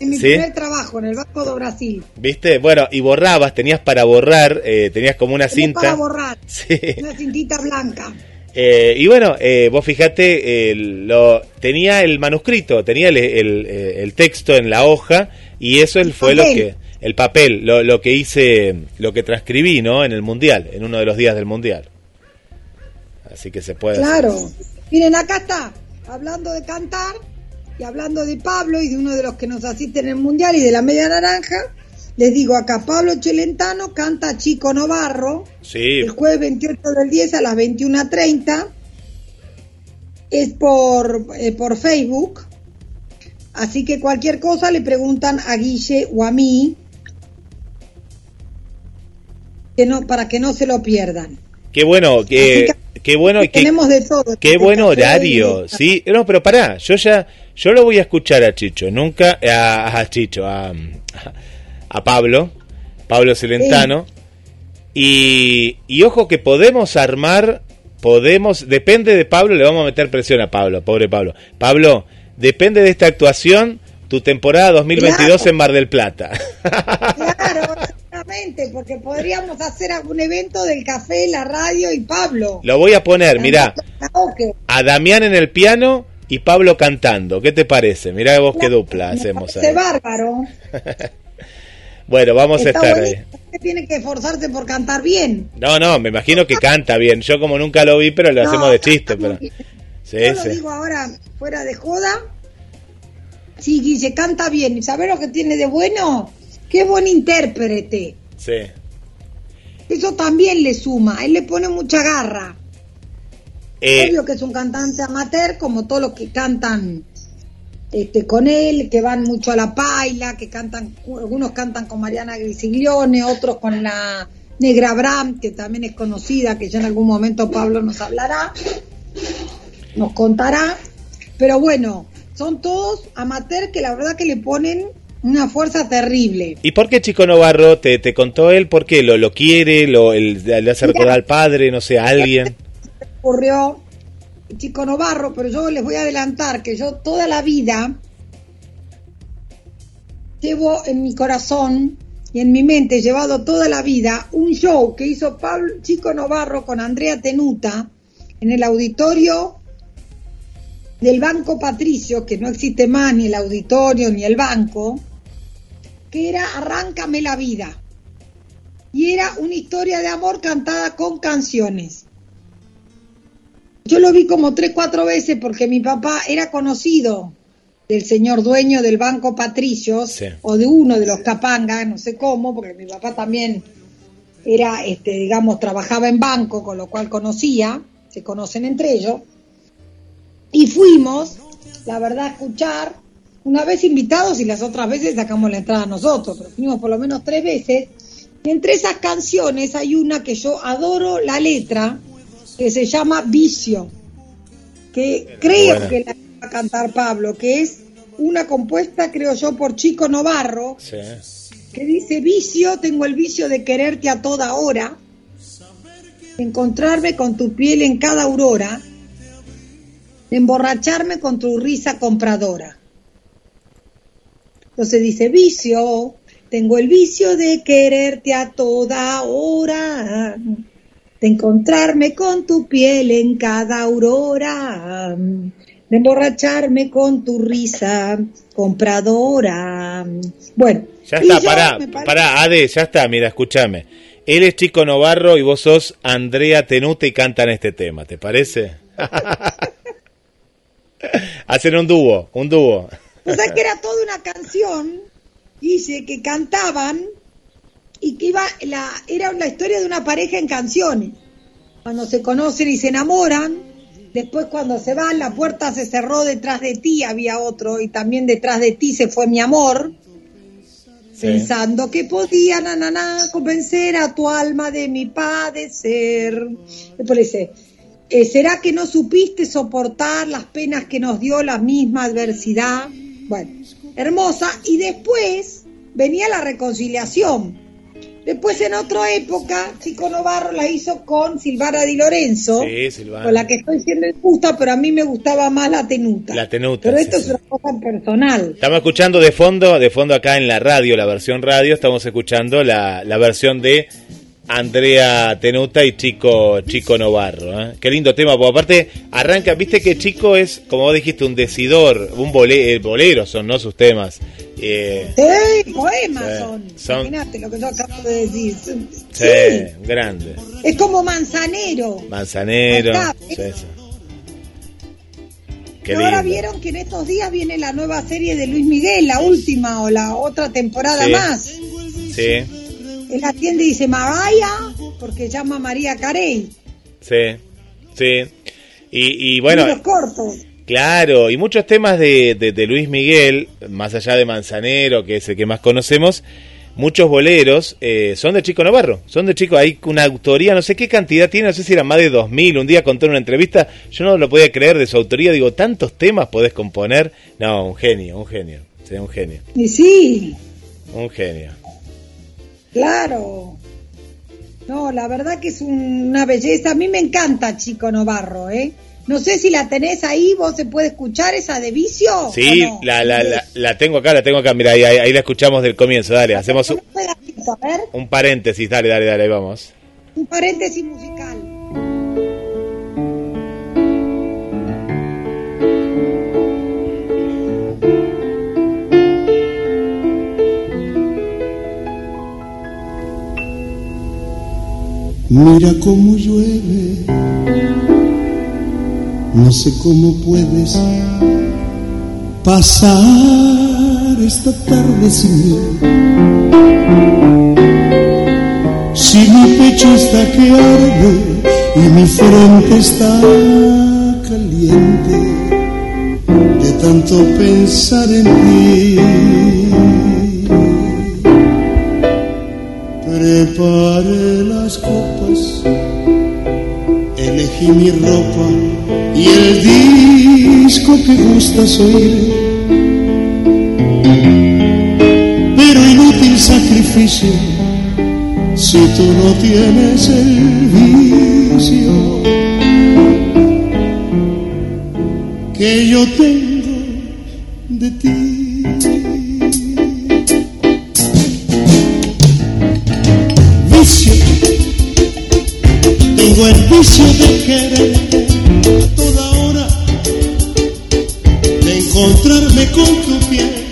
en mi ¿Sí? primer trabajo, en el Banco de Brasil. ¿Viste? Bueno, y borrabas, tenías para borrar, eh, tenías como una Tenía cinta. Para borrar, (laughs) Sí. una cintita blanca. Eh, y bueno, eh, vos fijate, eh, lo, tenía el manuscrito, tenía el, el, eh, el texto en la hoja y eso El fue lo que, el papel, lo, lo que hice, lo que transcribí, ¿no? En el mundial, en uno de los días del mundial. Así que se puede. hacer. Claro. Miren, acá está, hablando de cantar y hablando de Pablo y de uno de los que nos asisten en el Mundial y de la Media Naranja. Les digo acá, Pablo Chelentano canta Chico Novarro Sí, el jueves 28 del 10 a las 21.30. Es por, eh, por Facebook. Así que cualquier cosa le preguntan a Guille o a mí que no, para que no se lo pierdan. Qué bueno, que, qué bueno y qué, Tenemos de todo. qué buen horario, de- sí. No, pero pará, yo ya, yo lo voy a escuchar a Chicho, nunca a, a Chicho, a, a Pablo, Pablo Celentano. Y, y ojo que podemos armar, podemos, depende de Pablo, le vamos a meter presión a Pablo, pobre Pablo. Pablo, depende de esta actuación, tu temporada 2022 Claro. en Mar del Plata. Claro, (laughs) exactamente, porque podríamos hacer algún evento del café, la radio y Pablo. lo voy a poner, mirá, a Damián en el piano y Pablo cantando. ¿Qué te parece? Mirá vos qué dupla hacemos ahí. bárbaro. (laughs) Bueno, vamos a estar ahí. tiene que esforzarse por cantar bien. No, no, me imagino que canta bien. Yo como nunca lo vi, pero lo No, hacemos de chiste. Pero... Sí, Yo lo digo ahora fuera de joda. Sí, Guille canta bien. ¿Y sabés lo que tiene de bueno? Qué buen intérprete. sí. Eso también le suma. Él le pone mucha garra. Eh, Obvio que es un cantante amateur, como todos los que cantan este, con él, que van mucho a la paila, que cantan, algunos cantan con Mariana Grisiglione, otros con la Negra Bram, que también es conocida, que ya en algún momento Pablo nos hablará, nos contará. Pero bueno, son todos amateur que la verdad que le ponen una fuerza terrible. ¿Y por qué Chico Novarro te, te contó él? ¿Por qué? ¿Lo, lo quiere? Lo, el- ¿Le hace recordar al padre? No sé, a alguien? (laughs) ocurrió Chico Novarro, pero yo les voy a adelantar que yo toda la vida llevo en mi corazón y en mi mente, llevado toda la vida un show que hizo Pablo Chico Novarro con Andrea Tenuta en el auditorio del Banco Patricio, que no existe más ni el auditorio ni el banco, que era Arráncame la vida. Y era una historia de amor cantada con canciones. Yo lo vi como tres, cuatro veces porque mi papá era conocido del señor dueño del Banco Patricios Sí. o de uno de los Capanga, no sé cómo, porque mi papá también era, este, digamos, trabajaba en banco, con lo cual conocía, se conocen entre ellos. Y fuimos, la verdad, a escuchar, una vez invitados y las otras veces sacamos la entrada nosotros, pero fuimos por lo menos tres veces. Y entre esas canciones hay una que yo adoro la letra, que se llama Vicio, que creo Buena. que la va a cantar Pablo, que es una compuesta, creo yo, por Chico Novarro, Sí. que dice vicio, tengo el vicio de quererte a toda hora, encontrarme con tu piel en cada aurora, emborracharme con tu risa compradora. Entonces dice vicio, tengo el vicio de quererte a toda hora, de encontrarme con tu piel en cada aurora, de emborracharme con tu risa compradora. Bueno, Ya está, pará, pará, Ade, ya está, mira, escúchame. Él es Chico Novarro y vos sos Andrea Tenuta y cantan este tema, ¿te parece? (laughs) (laughs) Hacen un dúo, un dúo. O sea que era toda una canción, dice, que cantaban y que iba, la, era la historia de una pareja en canciones. Cuando se conocen y se enamoran, después cuando se van, la puerta se cerró detrás de ti, había otro, y también detrás de ti se fue mi amor, Sí. pensando que podía, na, na, na, convencer a tu alma de mi padecer. Después le dice, eh, ¿será que no supiste soportar las penas que nos dio la misma adversidad? Bueno, hermosa. Y después venía la reconciliación. Después en otra época, Chico Novarro la hizo con Silvana Di Lorenzo, Sí, Silvana. con la que estoy siendo injusta, pero a mí me gustaba más la tenuta. La tenuta, Pero esto sí. es una cosa personal. Estamos escuchando de fondo, de fondo acá en la radio, la versión radio, estamos escuchando la, la versión de Andrea Tenuta y Chico Chico Novarro. ¿eh? Qué lindo tema, porque aparte arranca, viste que Chico es, como vos dijiste, un decidor, un eh, bolero son, ¿no? Sus temas. Eh, Sí, poemas Sí, son. son- Imagínate lo que yo acabo de decir. Sí. sí, grande. Es como manzanero. Manzanero. Acá, ¿eh? Qué ahora lindo. vieron que en estos días viene la nueva serie de Luis Miguel, la última o la otra temporada más. Sí, Él atiende y dice Magaya porque llama María Carey. sí, sí. Y, y bueno, cortos. Claro, y muchos temas de, de, de Luis Miguel, más allá de Manzanero, que es el que más conocemos, muchos boleros eh, son de Chico Navarro, son de Chico, hay una autoría, no sé qué cantidad tiene, no sé si era más de 2000, un día contó en una entrevista, yo no lo podía creer de su autoría, digo, tantos temas podés componer, no, un genio, un genio, sí, un genio, Y sí, un genio. Claro. No, la verdad que es un- una belleza. A mí me encanta Chico Novarro, ¿eh? No sé si la tenés ahí, vos se puede escuchar esa de vicio. Sí, la, la, la, la tengo acá, la tengo acá, mira, ahí, ahí, la escuchamos del comienzo, dale, hacemos un, Un paréntesis, dale, dale, dale, ahí vamos. un paréntesis musical. Mira cómo llueve, no sé cómo puedes pasar esta tarde sin mí. Si mi pecho está que arde y mi frente está caliente de tanto pensar en ti. Preparé las copas, elegí mi ropa y el disco que gustas oír. Pero inútil sacrificio si tú no tienes el vicio que yo tengo Tengo el vicio de quererte a toda hora, de encontrarme con tu piel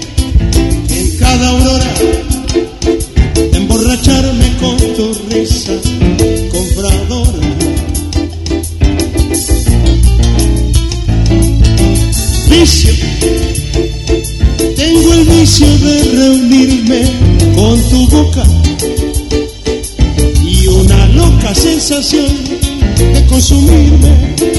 en cada aurora, de emborracharme con tu risa compradora. Vicio. Tengo el vicio de reunirme con tu boca consumirme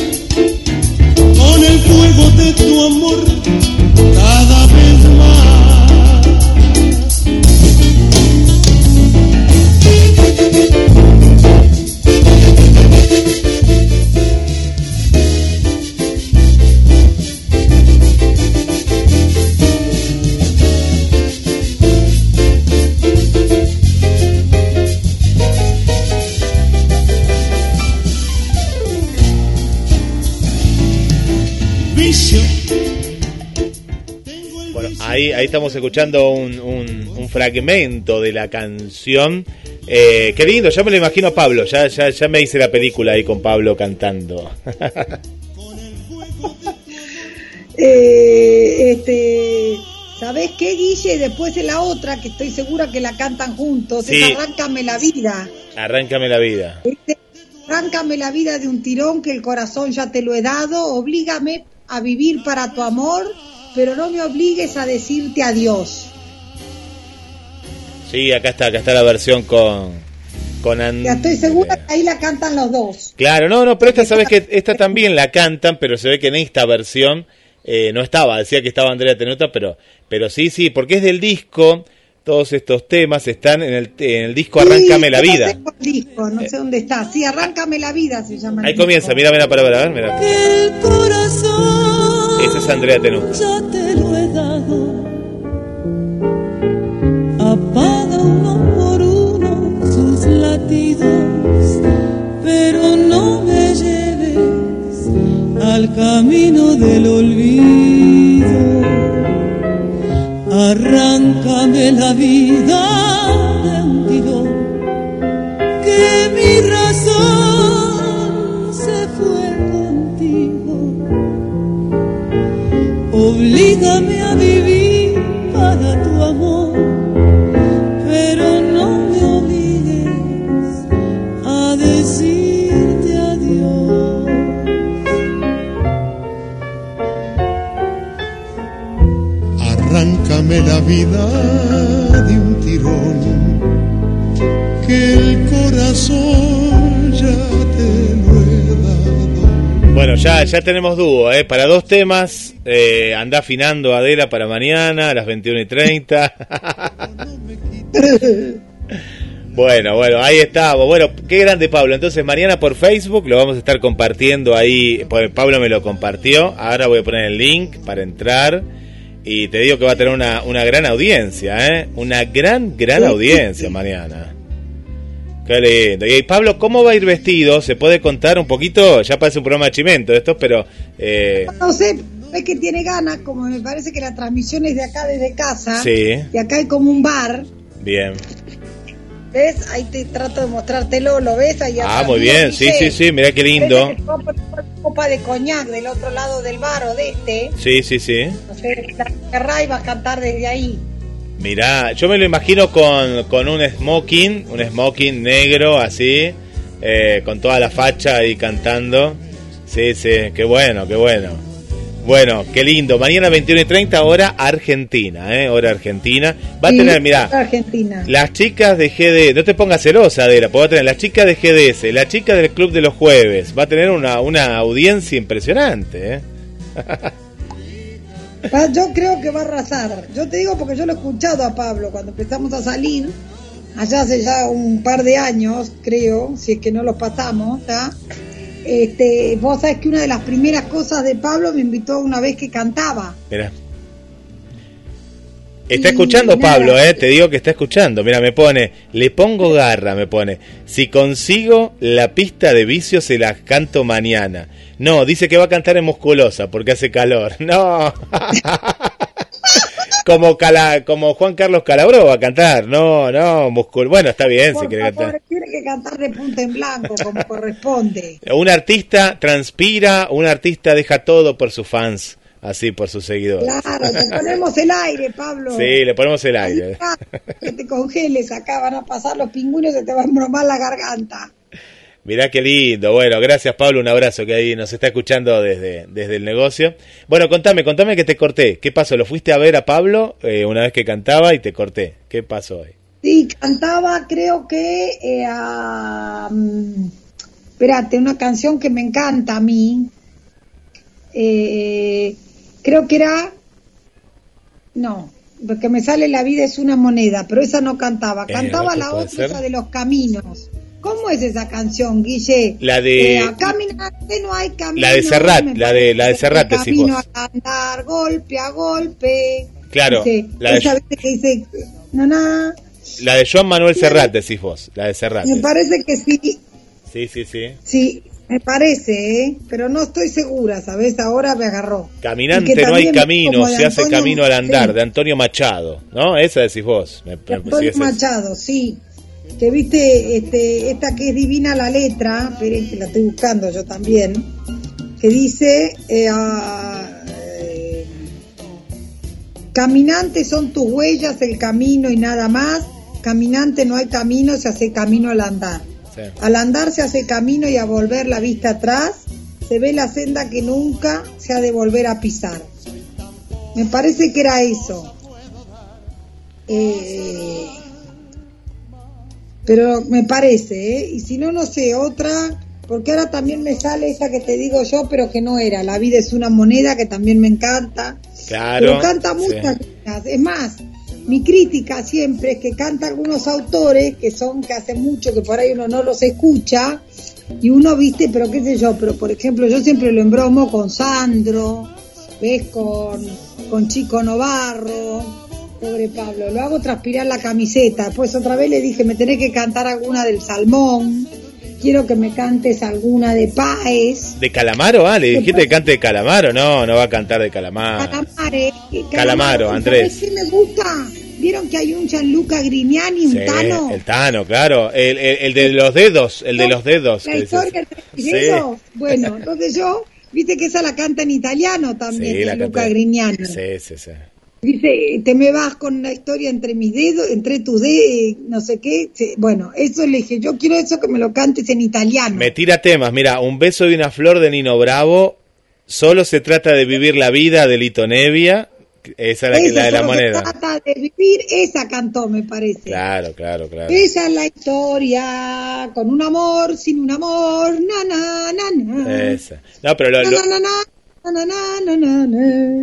ahí, estamos escuchando un, un- un fragmento de la canción. Eh, qué lindo, ya me lo imagino a Pablo, ya, ya, ya me hice la película ahí con Pablo cantando. (laughs) Eh, este, ¿sabés qué, Guille? Después de la otra, que estoy segura que la cantan juntos, Sí. es Arráncame la vida. Arráncame la vida. Este, Arráncame la vida de un tirón que el corazón ya te lo he dado, oblígame a vivir para tu amor, pero no me obligues a decirte adiós. Sí, acá está, acá está la versión con con And- Ya estoy segura que ahí la cantan los dos. Claro, no, no, pero esta sabes que esta (laughs) también la cantan, pero se ve que en esta versión eh, no estaba, decía que estaba Andrea Tenuta, pero pero sí, sí, porque es del disco, todos estos temas están en el, en el disco Arráncame Sí, la vida. tengo el disco, no sé dónde está. Sí, Arráncame la vida se llama. el Ahí comienza, disco. mira, mira, para, para, ver, mira. Ya te lo he dado. Apaga uno por uno sus latidos, pero no me lleves al camino del olvido. Arráncame la vida vida de un tirón, que el corazón ya te lo he dado. Bueno, ya, ya tenemos dúo, ¿eh? Para dos temas, eh, anda afinando Adela para mañana a las 21 y 30. (laughs) bueno, bueno, ahí estamos. Bueno, qué grande Pablo. Entonces, mañana por Facebook lo vamos a estar compartiendo ahí. pues, Pablo me lo compartió. Ahora voy a poner el link para entrar. Y te digo que va a tener una, una gran audiencia, ¿eh? Una gran, gran audiencia mañana. Qué lindo. Y Pablo, ¿cómo va a ir vestido? ¿Se puede contar un poquito? Ya parece un programa de chimento esto, pero... Eh, No sé, es que tiene ganas, como me parece que la transmisión es de acá desde casa. Sí. Y acá hay como un bar. bien. ¿Ves? Ahí te trato de mostrártelo, ¿lo ves? Ahí Ah, muy bien. Sí, sí, sí. Mira qué lindo. Copa, de coñac del otro lado del bar o de este. Sí, sí, sí. La agarrá y va a cantar desde ahí. Mirá, yo me lo imagino con, con un smoking, un smoking negro así, eh, con toda la facha ahí cantando. Sí, sí, qué bueno, qué bueno. Bueno, qué lindo. Mañana 21 y 30, hora Argentina, ¿eh? Hora Argentina. Va a tener, mirá, Argentina. las chicas de GD, no te pongas celosa, Adela, porque va a tener las chicas de GDS, la chica del Club de los Jueves. Va a tener una, una audiencia impresionante, ¿eh? Va- (laughs) Yo creo que va a arrasar. Yo te digo porque yo lo he escuchado a Pablo cuando empezamos a salir, allá hace ya un par de años, creo, si es que no los pasamos, ¿tá? Este, vos sabés que una de las primeras cosas de Pablo me invitó una vez que cantaba. Mira. Está Y escuchando nada. Pablo, eh, te digo que está escuchando. Mira, me pone, le pongo garra, me pone. Si consigo la pista de vicio se la canto mañana. No, dice que va a cantar en musculosa porque hace calor. (laughs) No. (laughs) como Cala, como Juan Carlos Calabró va a cantar. No, no, muscul. Bueno, está bien si Por quiere favor, cantar. tiene que cantar de punta en blanco, como corresponde. Un artista transpira, un artista deja todo por sus fans, así por sus seguidores. Claro, te (laughs) ponemos el aire, Pablo. Sí, le ponemos el aire. Que te congeles acá, van a pasar los pingüinos, se te va a embromar la garganta. Mirá qué lindo. Bueno, gracias Pablo, un abrazo que ahí nos está escuchando desde, desde el negocio. Bueno, contame, contame que te corté. ¿Qué pasó? ¿Lo fuiste a ver a Pablo eh, una vez que cantaba y te corté? ¿Qué pasó hoy? Sí, cantaba, creo que. Eh, a, mm, espérate, una canción que me encanta a mí. Eh, creo que era. No, lo que me sale la vida es una moneda, pero esa no cantaba. Eh, Cantaba ¿otro la otra, esa de los caminos. ¿Cómo es esa canción, Guille? La de- Eh, a caminarte no hay camino. La de Serrat, la de- la de Serrat, decís Camino a andar, golpe a golpe. Claro, Dice, la de- esa que dice, no, no, La de Joan Manuel Serrat, decís vos. La de Serrat. me parece que sí, Sí, sí, sí. sí, me parece, ¿eh? pero no estoy segura, ¿sabes? Ahora me agarró. Caminante no hay camino, se hace Antonio- camino al andar, sí, de Antonio Machado. ¿No? Esa decís vos. Me, Antonio es. Machado, sí. Que viste, este, esta que es divina la letra, esperen que la estoy buscando yo también, que dice, eh, ah, eh, caminante son tus huellas, el camino y nada más, caminante no hay camino, se hace camino al andar. Sí. Al andar se hace camino y a volver la vista atrás, se ve la senda que nunca se ha de volver a pisar. Me parece que era eso. Eh, pero me parece, ¿eh? Y si no, no sé, otra, porque ahora también me sale esa que te digo yo, pero que no era. La vida es una moneda que también me encanta. Claro. Pero canta sí. muchas cosas. Es más, mi crítica siempre es que canta algunos autores que son que hace mucho que por ahí uno no los escucha y uno viste, pero qué sé yo, pero por ejemplo yo siempre lo embromo con Sandro, ves con, con Chico Novarro, pobre Pablo, lo hago transpirar la camiseta, después otra vez le dije me tenés que cantar alguna del Salmón, quiero que me cantes alguna de Páez. ¿De Calamaro? Ah, le dijiste que cante de Calamaro. No, no va a cantar de Calamaro. Calamare, Ah. Calamaro, ¿sabes Andrés. qué me gusta? ¿Vieron que hay un Gianluca Grignani, un Sí, Tano? el Tano, claro. El, el- el de los dedos, el de los dedos. La historia entre Sí. Bueno, (laughs) entonces yo, viste que esa la canta en italiano también, Sí, Gianluca. Grignani. Sí, sí, sí. Dice, te me vas con una historia entre mis dedos, entre tus dedos, no sé qué. Bueno, eso le dije, yo quiero eso que me lo cantes en italiano. Me tira temas. Mira, un beso y una flor de Nino Bravo. Solo se trata de vivir la vida de Lito Nevia. Esa es la, que, la de la moneda. trata de vivir, esa cantó, me parece. Claro, claro, claro. Esa es la historia, con un amor, sin un amor, na na na na. Esa. No, pero lo, Na, lo, na, na,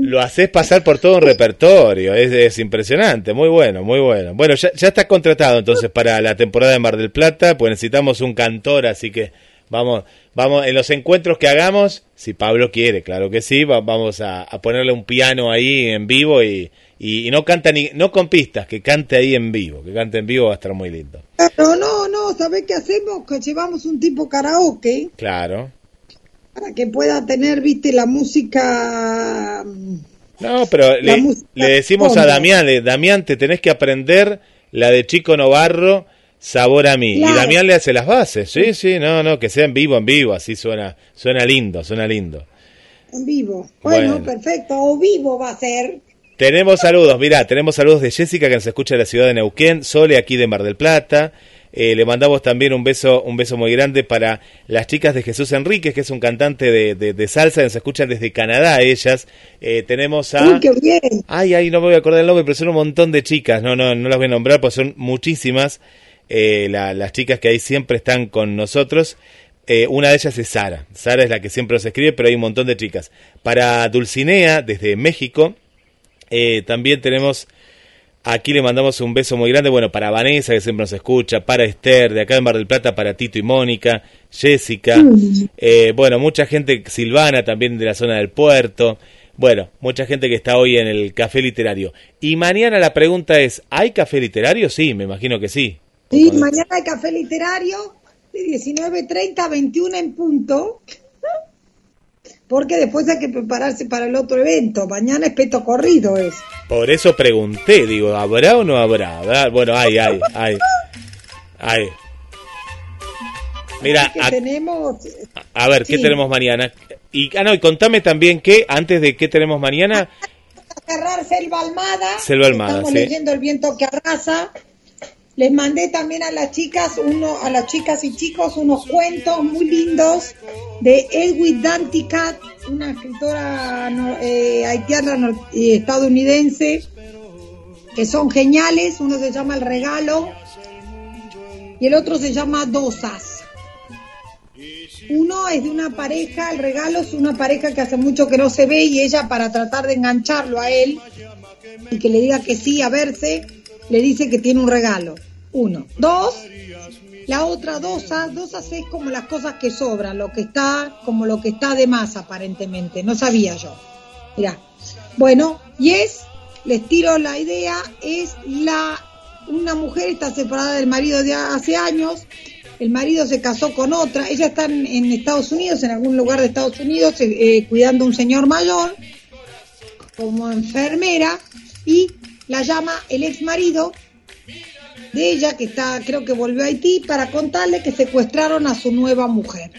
lo haces pasar por todo un repertorio. Es, es impresionante. Muy bueno, muy bueno. Bueno, ya, ya estás contratado entonces para la temporada de Mar del Plata. Pues necesitamos un cantor, así que vamos, vamos en los encuentros que hagamos. Si Pablo quiere, claro que sí. va- vamos a, a ponerle un piano ahí en vivo y, y, y no canta ni, no con pistas, que cante ahí en vivo. Que cante en vivo va a estar muy lindo. No, no, no, ¿sabés qué hacemos? Que llevamos un tipo karaoke Claro. Para que pueda tener, viste, la música. No, pero le, música le decimos a. Damián, le, Damián, te tenés que aprender la de Chico Novarro, Sabor a mí. Y. Damián le hace las bases. Sí, sí, no, no, que sea en vivo, en vivo, así suena, suena lindo, suena lindo. En vivo. Bueno, Bueno. perfecto. O vivo va a ser. Tenemos saludos, mirá, tenemos saludos de Jessica que nos escucha de la ciudad de Neuquén, Sole aquí de Mar del Plata. Eh, le mandamos también un beso, un beso muy grande para las chicas de Jesús Enríquez, que es un cantante de, de- de salsa, que nos escuchan desde Canadá ellas. Eh, tenemos a... Uy, qué bien. Ay, ay, no me voy a acordar el nombre, pero son un montón de chicas. No, no, no las voy a nombrar, pues son muchísimas. eh, la- las chicas que ahí siempre están con nosotros. Eh, una de ellas es Sara. Sara es la que siempre nos escribe, pero hay un montón de chicas. Para Dulcinea, desde México, eh, también tenemos. Aquí le mandamos un beso muy grande. Bueno, para Vanessa, que siempre nos escucha. Para Esther, de acá de Mar del Plata, para Tito y Mónica. Jessica. eh, bueno, mucha gente. Silvana, también de la zona del puerto. Bueno, mucha gente que está hoy en el café literario. Y mañana la pregunta es: ¿hay café literario? Sí, me imagino que sí. Sí, mañana hay café literario de 19.30 a 21 en punto. Porque después hay que prepararse para el otro evento. Mañana es peto corrido es. Por eso pregunté, digo, ¿habrá o no habrá? Bueno, hay, hay, hay. Hay. Mira, a, tenemos a ver, ¿qué tenemos mañana? Y, ah, no, y contame también que, antes de qué tenemos mañana, (laughs) a cerrar Selva Almada. Selva Almada, Estamos sí. leyendo El viento que arrasa. Les mandé también a las chicas, uno, a las chicas y chicos, unos cuentos muy lindos de Edwin Danticat, una escritora eh, haitiana y estadounidense, que son geniales. Uno se llama El Regalo y el otro se llama Dosas. Uno es de una pareja, el regalo es una pareja que hace mucho que no se ve y ella para tratar de engancharlo a él y que le diga que sí a verse, le dice que tiene un regalo. Uno. Dos, la otra dosas, dosas es como las cosas que sobran, lo que está, como lo que está de más aparentemente, no sabía yo. Mirá. Bueno, y es, les tiro la idea, es la, una mujer está separada del marido de hace años, el marido se casó con otra, ella está en, Estados Unidos, en algún lugar de Estados Unidos, eh, eh, cuidando a un señor mayor, como enfermera, y la llama el ex marido de ella, que está, creo que volvió a Haití, para contarle que secuestraron a su nueva mujer.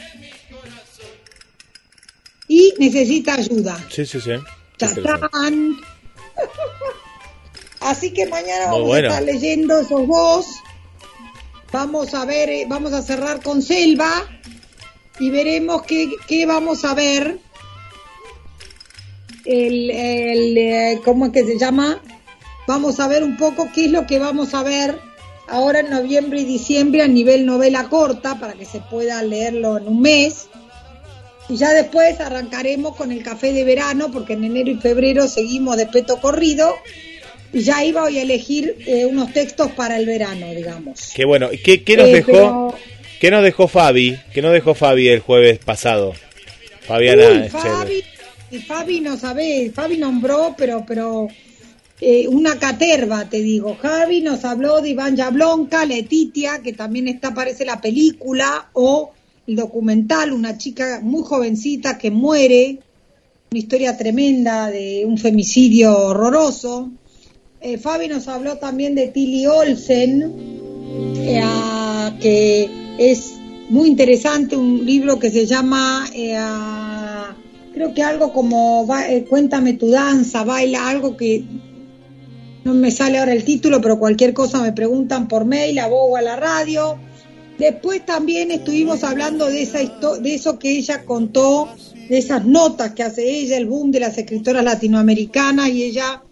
Y necesita ayuda. sí, sí, sí. ¡Chachán! (laughs) Así que mañana vamos bueno. a estar leyendo esos dos. Vamos a ver, eh, vamos a cerrar con Selva y veremos qué, qué vamos a ver. El, el, eh, ¿Cómo es que se llama? Vamos a ver un poco qué es lo que vamos a ver ahora en noviembre y diciembre a nivel novela corta para que se pueda leerlo en un mes. Y ya después arrancaremos con el café de verano, porque en enero y febrero seguimos de peto corrido. Y ya iba hoy a elegir eh, unos textos para el verano, digamos. Qué bueno. ¿Y ¿Qué, qué nos Eh, dejó? pero- ¿Qué nos dejó Fabi? ¿Qué nos dejó Fabi el jueves pasado? Fabiana Uy. Fabi, y Fabi no sabe, Fabi nombró, pero, pero eh, una caterva, te digo. Javi nos habló de Iván Yablonka, Letitia, que también está, parece la película, o el documental, una chica muy jovencita que muere, una historia tremenda de un femicidio horroroso. Eh, Fabi nos habló también de Tilly Olsen, eh, que es muy interesante, un libro que se llama, creo que algo como Cuéntame tu danza, baila, algo que no me sale ahora el título, pero cualquier cosa me preguntan por mail, a vos o a la radio. Después también estuvimos hablando de, esa de eso que ella contó, de esas notas que hace ella, el boom de las escritoras latinoamericanas, y ella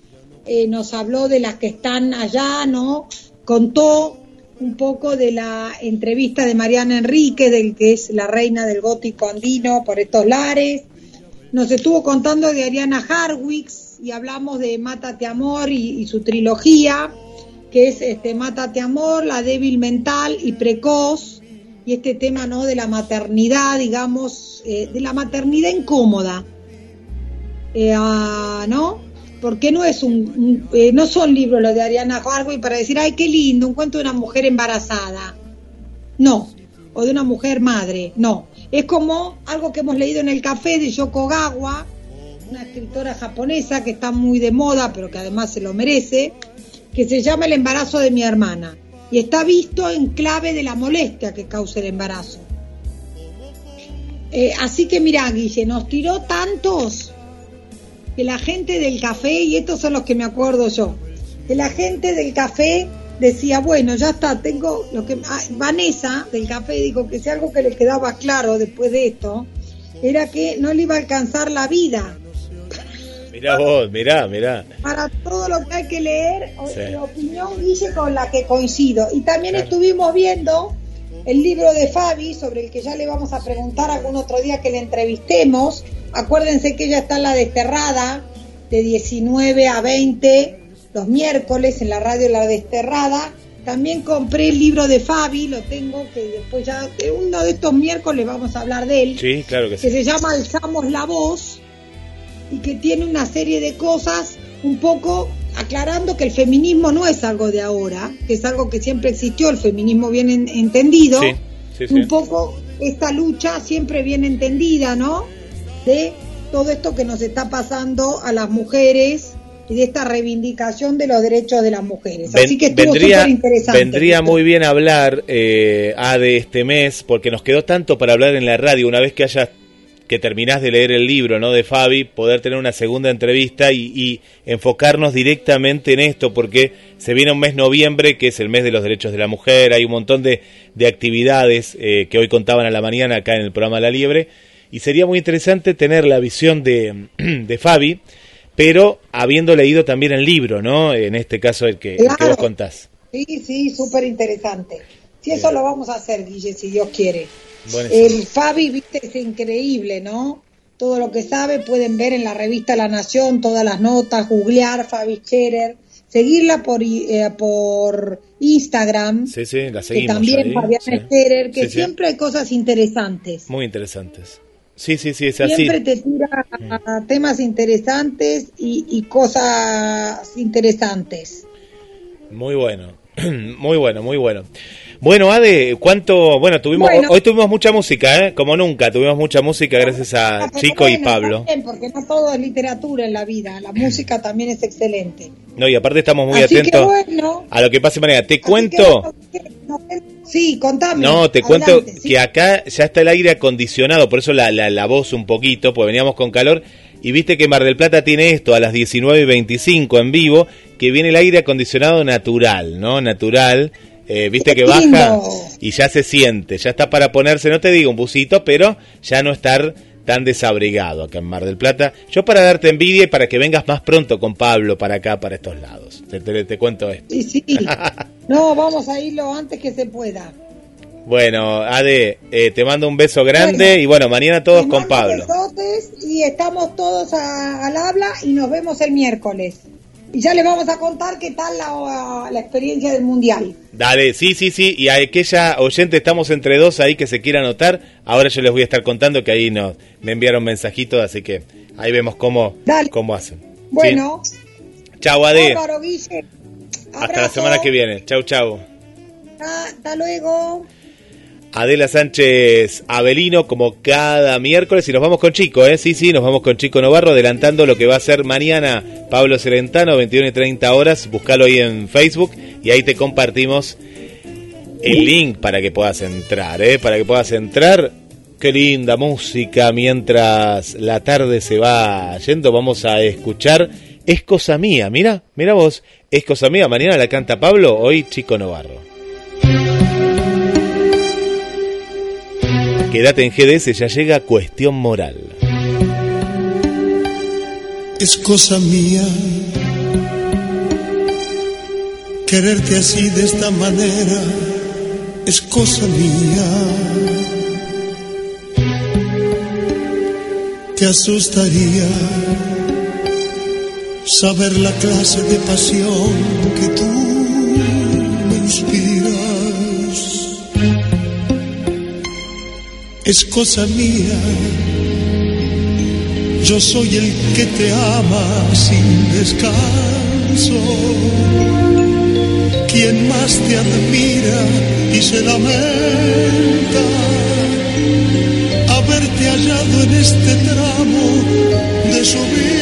eh, nos habló de las que están allá, ¿no? Contó un poco de la entrevista de Mariana Enrique, del que es la reina del gótico andino por estos lares. Nos estuvo contando de Ariana Harwicks y hablamos de Mátate Amor y, su trilogía, que es este Mátate Amor, La débil mental y precoz, y este tema no de la maternidad, digamos, eh, de la maternidad incómoda, Eh, ah, ¿no? Porque no es un, eh, no son libros los de Ariana Harwicks para decir, ay, qué lindo, un cuento de una mujer embarazada. No, o de una mujer madre, no. Es como algo que hemos leído en el café de Yoko Gawa, una escritora japonesa que está muy de moda, pero que además se lo merece, que se llama El embarazo de mi hermana. Y está visto en clave de la molestia que causa el embarazo. Eh, así que mira, Guille, nos tiró tantos que la gente del café, y estos son los que me acuerdo yo, que la gente del café decía, bueno, ya está, tengo lo que... ah, Vanessa del café dijo que si algo que le quedaba claro después de esto, era que no le iba a alcanzar la vida Mirá vos, mirá, mirá. para todo lo que hay que leer, Sí. opinión Guille con la que coincido. Y también Claro. estuvimos viendo el libro de Fabi, sobre el que ya le vamos a preguntar algún otro día que le entrevistemos. Acuérdense que ella está en la desterrada de 19 a 20 los miércoles en la radio La Desterrada. También compré el libro de Fabi, lo tengo, que después ya, uno de estos miércoles vamos a hablar de él Sí, claro que que sí. se llama Alzamos la voz y que tiene una serie de cosas un poco aclarando que el feminismo no es algo de ahora, que es algo que siempre existió, el feminismo bien en- entendido, Sí, sí, sí. un poco esta lucha siempre bien entendida, ¿no? De todo esto que nos está pasando a las mujeres y de esta reivindicación de los derechos de las mujeres. Así que estuvo vendría, interesante. vendría muy bien hablar eh, a de este mes, porque nos quedó tanto para hablar en la radio, una vez que hayas que terminás de leer el libro ¿no? de Fabi, poder tener una segunda entrevista y, y enfocarnos directamente en esto, porque se viene un mes noviembre, que es el mes de los derechos de la mujer, hay un montón de, de actividades eh, que hoy contaban a la mañana acá en el programa La Liebre, y sería muy interesante tener la visión de, (clears throat) de Fabi, pero habiendo leído también el libro, ¿no? En este caso el que, el que vos contás. Sí, sí, súper interesante. Si eso lo vamos a hacer, Guille, si Dios quiere. El Fabi, viste, es increíble, ¿no? Todo lo que sabe pueden ver en la revista La Nación, todas las notas, googlear Fabi Scherer, seguirla por, eh, por Instagram, Sí, sí, la que seguimos. también ahí, Fabiana sí. Scherer, que Sí, sí. siempre hay cosas interesantes. Muy interesantes. Sí, sí, sí, es así. Siempre te tira a temas interesantes y, y cosas interesantes. Muy bueno. (clears throat) Muy bueno, muy bueno. Bueno, Ade, ¿cuánto? Bueno, tuvimos Bueno. hoy tuvimos mucha música, ¿eh? Como nunca, tuvimos mucha música gracias a Ah, Chico y Pablo. también, porque no todo es literatura en la vida, la música también es excelente. No, y aparte estamos muy Así atentos bueno. a lo que pase mañana. Te cuento. que, no, no, sí, contame. No, te cuento sí. que acá ya está el aire acondicionado, por eso la, la, la voz un poquito, pues veníamos con calor. Y viste que Mar del Plata tiene esto a las 19 y 25 en vivo, que viene el aire acondicionado natural, ¿no? Natural. Eh, viste que baja lindo. y ya se siente, ya está para ponerse, no te digo un busito, pero ya no estar tan desabrigado acá en Mar del Plata. Yo para darte envidia y para que vengas más pronto con Pablo para acá, para estos lados. Te, te- te cuento esto. Sí, sí. (laughs) No, vamos a ir lo antes que se pueda. Bueno, Ade, eh, te mando un beso grande Bueno. y bueno, mañana todos con Pablo. y estamos todos a- al habla y nos vemos el miércoles. Y ya les vamos a contar qué tal la, la experiencia del mundial. Dale, sí, sí, sí. Y a aquella oyente, estamos entre dos ahí que se quiera anotar. Ahora yo les voy a estar contando que ahí nos, me enviaron mensajitos, así que ahí vemos cómo, Dale. cómo hacen. Bueno, ¿Sí? Chau, Ade. Hasta la semana que viene. Chau, chau. Ah, Hasta luego. Adela Sánchez Avelino, como cada miércoles, y nos vamos con Chico, ¿eh? Sí, sí, nos vamos con Chico Novarro, adelantando lo que va a ser mañana Pablo Celentano, 21 y 30 horas. Búscalo ahí en Facebook y ahí te compartimos el link para que puedas entrar, ¿eh? Para que puedas entrar. Qué linda música mientras la tarde se va yendo. Vamos a escuchar Es Cosa Mía. Mira, mira vos. Es Cosa Mía. Mañana la canta Pablo, hoy Chico Novarro. Quédate en GDS, ya llega Cuestión Moral. es cosa mía Quererte así de esta manera es cosa mía. Te asustaría saber la clase de pasión que tú me inspiras. Es cosa mía. Yo soy el que te ama sin descanso quien más te admira y se lamenta haberte hallado en este tramo de su vida.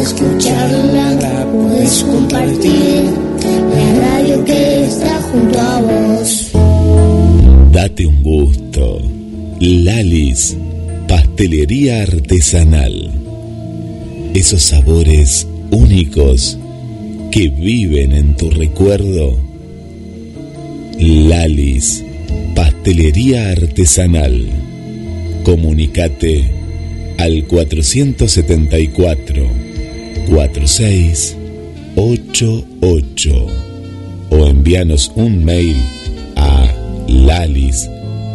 Escucharla, podés compartir. La radio que está junto a vos. Date un gusto. Lalis, pastelería artesanal. Esos sabores únicos que viven en tu recuerdo. Lalis, pastelería artesanal. Comunicate al 474 4688 o envíanos un mail a lalis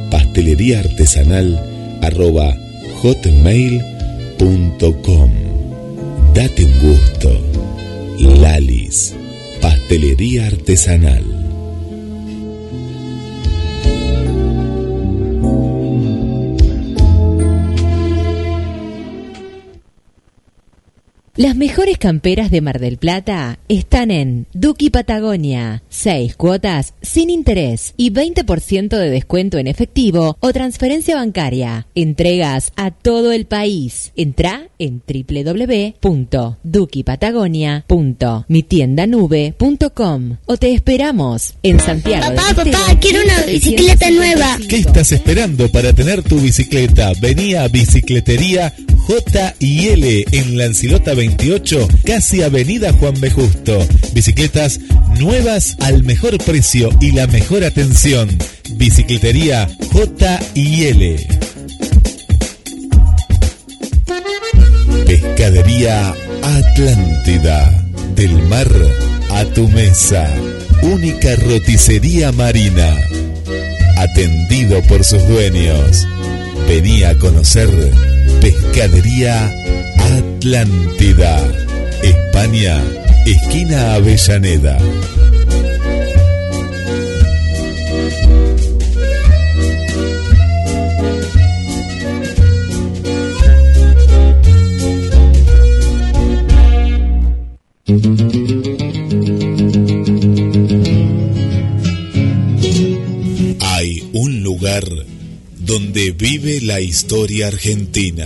pastelería artesanal arroba hotmail.com Date un gusto. Lalis, pastelería artesanal. Las mejores camperas de Mar del Plata están en Duki Patagonia. Seis cuotas sin interés y 20% de descuento en efectivo o transferencia bancaria. Entregas a todo el país. Entra en www.dukipatagonia.mitiendanube.com o te esperamos en Santiago. Papá, Estero, papá, quiero una 600. bicicleta nueva. ¿Qué estás esperando para tener tu bicicleta? Vení a Bicicletería J y L en Lancilota 28, casi Avenida Juan B. Justo. Bicicletas nuevas al mejor precio y la mejor atención. Bicicletería J. Pescadería Atlántida. Del mar a tu mesa. Única roticería marina. Atendido por sus dueños. Venía a conocer Pescadería Atlántida. España, esquina Avellaneda. Hay un lugar donde vive la historia argentina.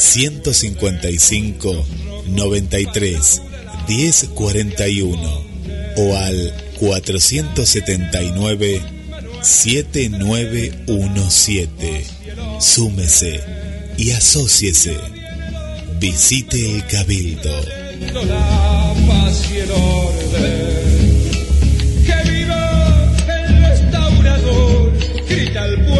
155 93 1041 o al 479 7917. Súmese y asóciese. Visite el Cabildo. la paz el orden. Que viva el restaurador, grita el pueblo,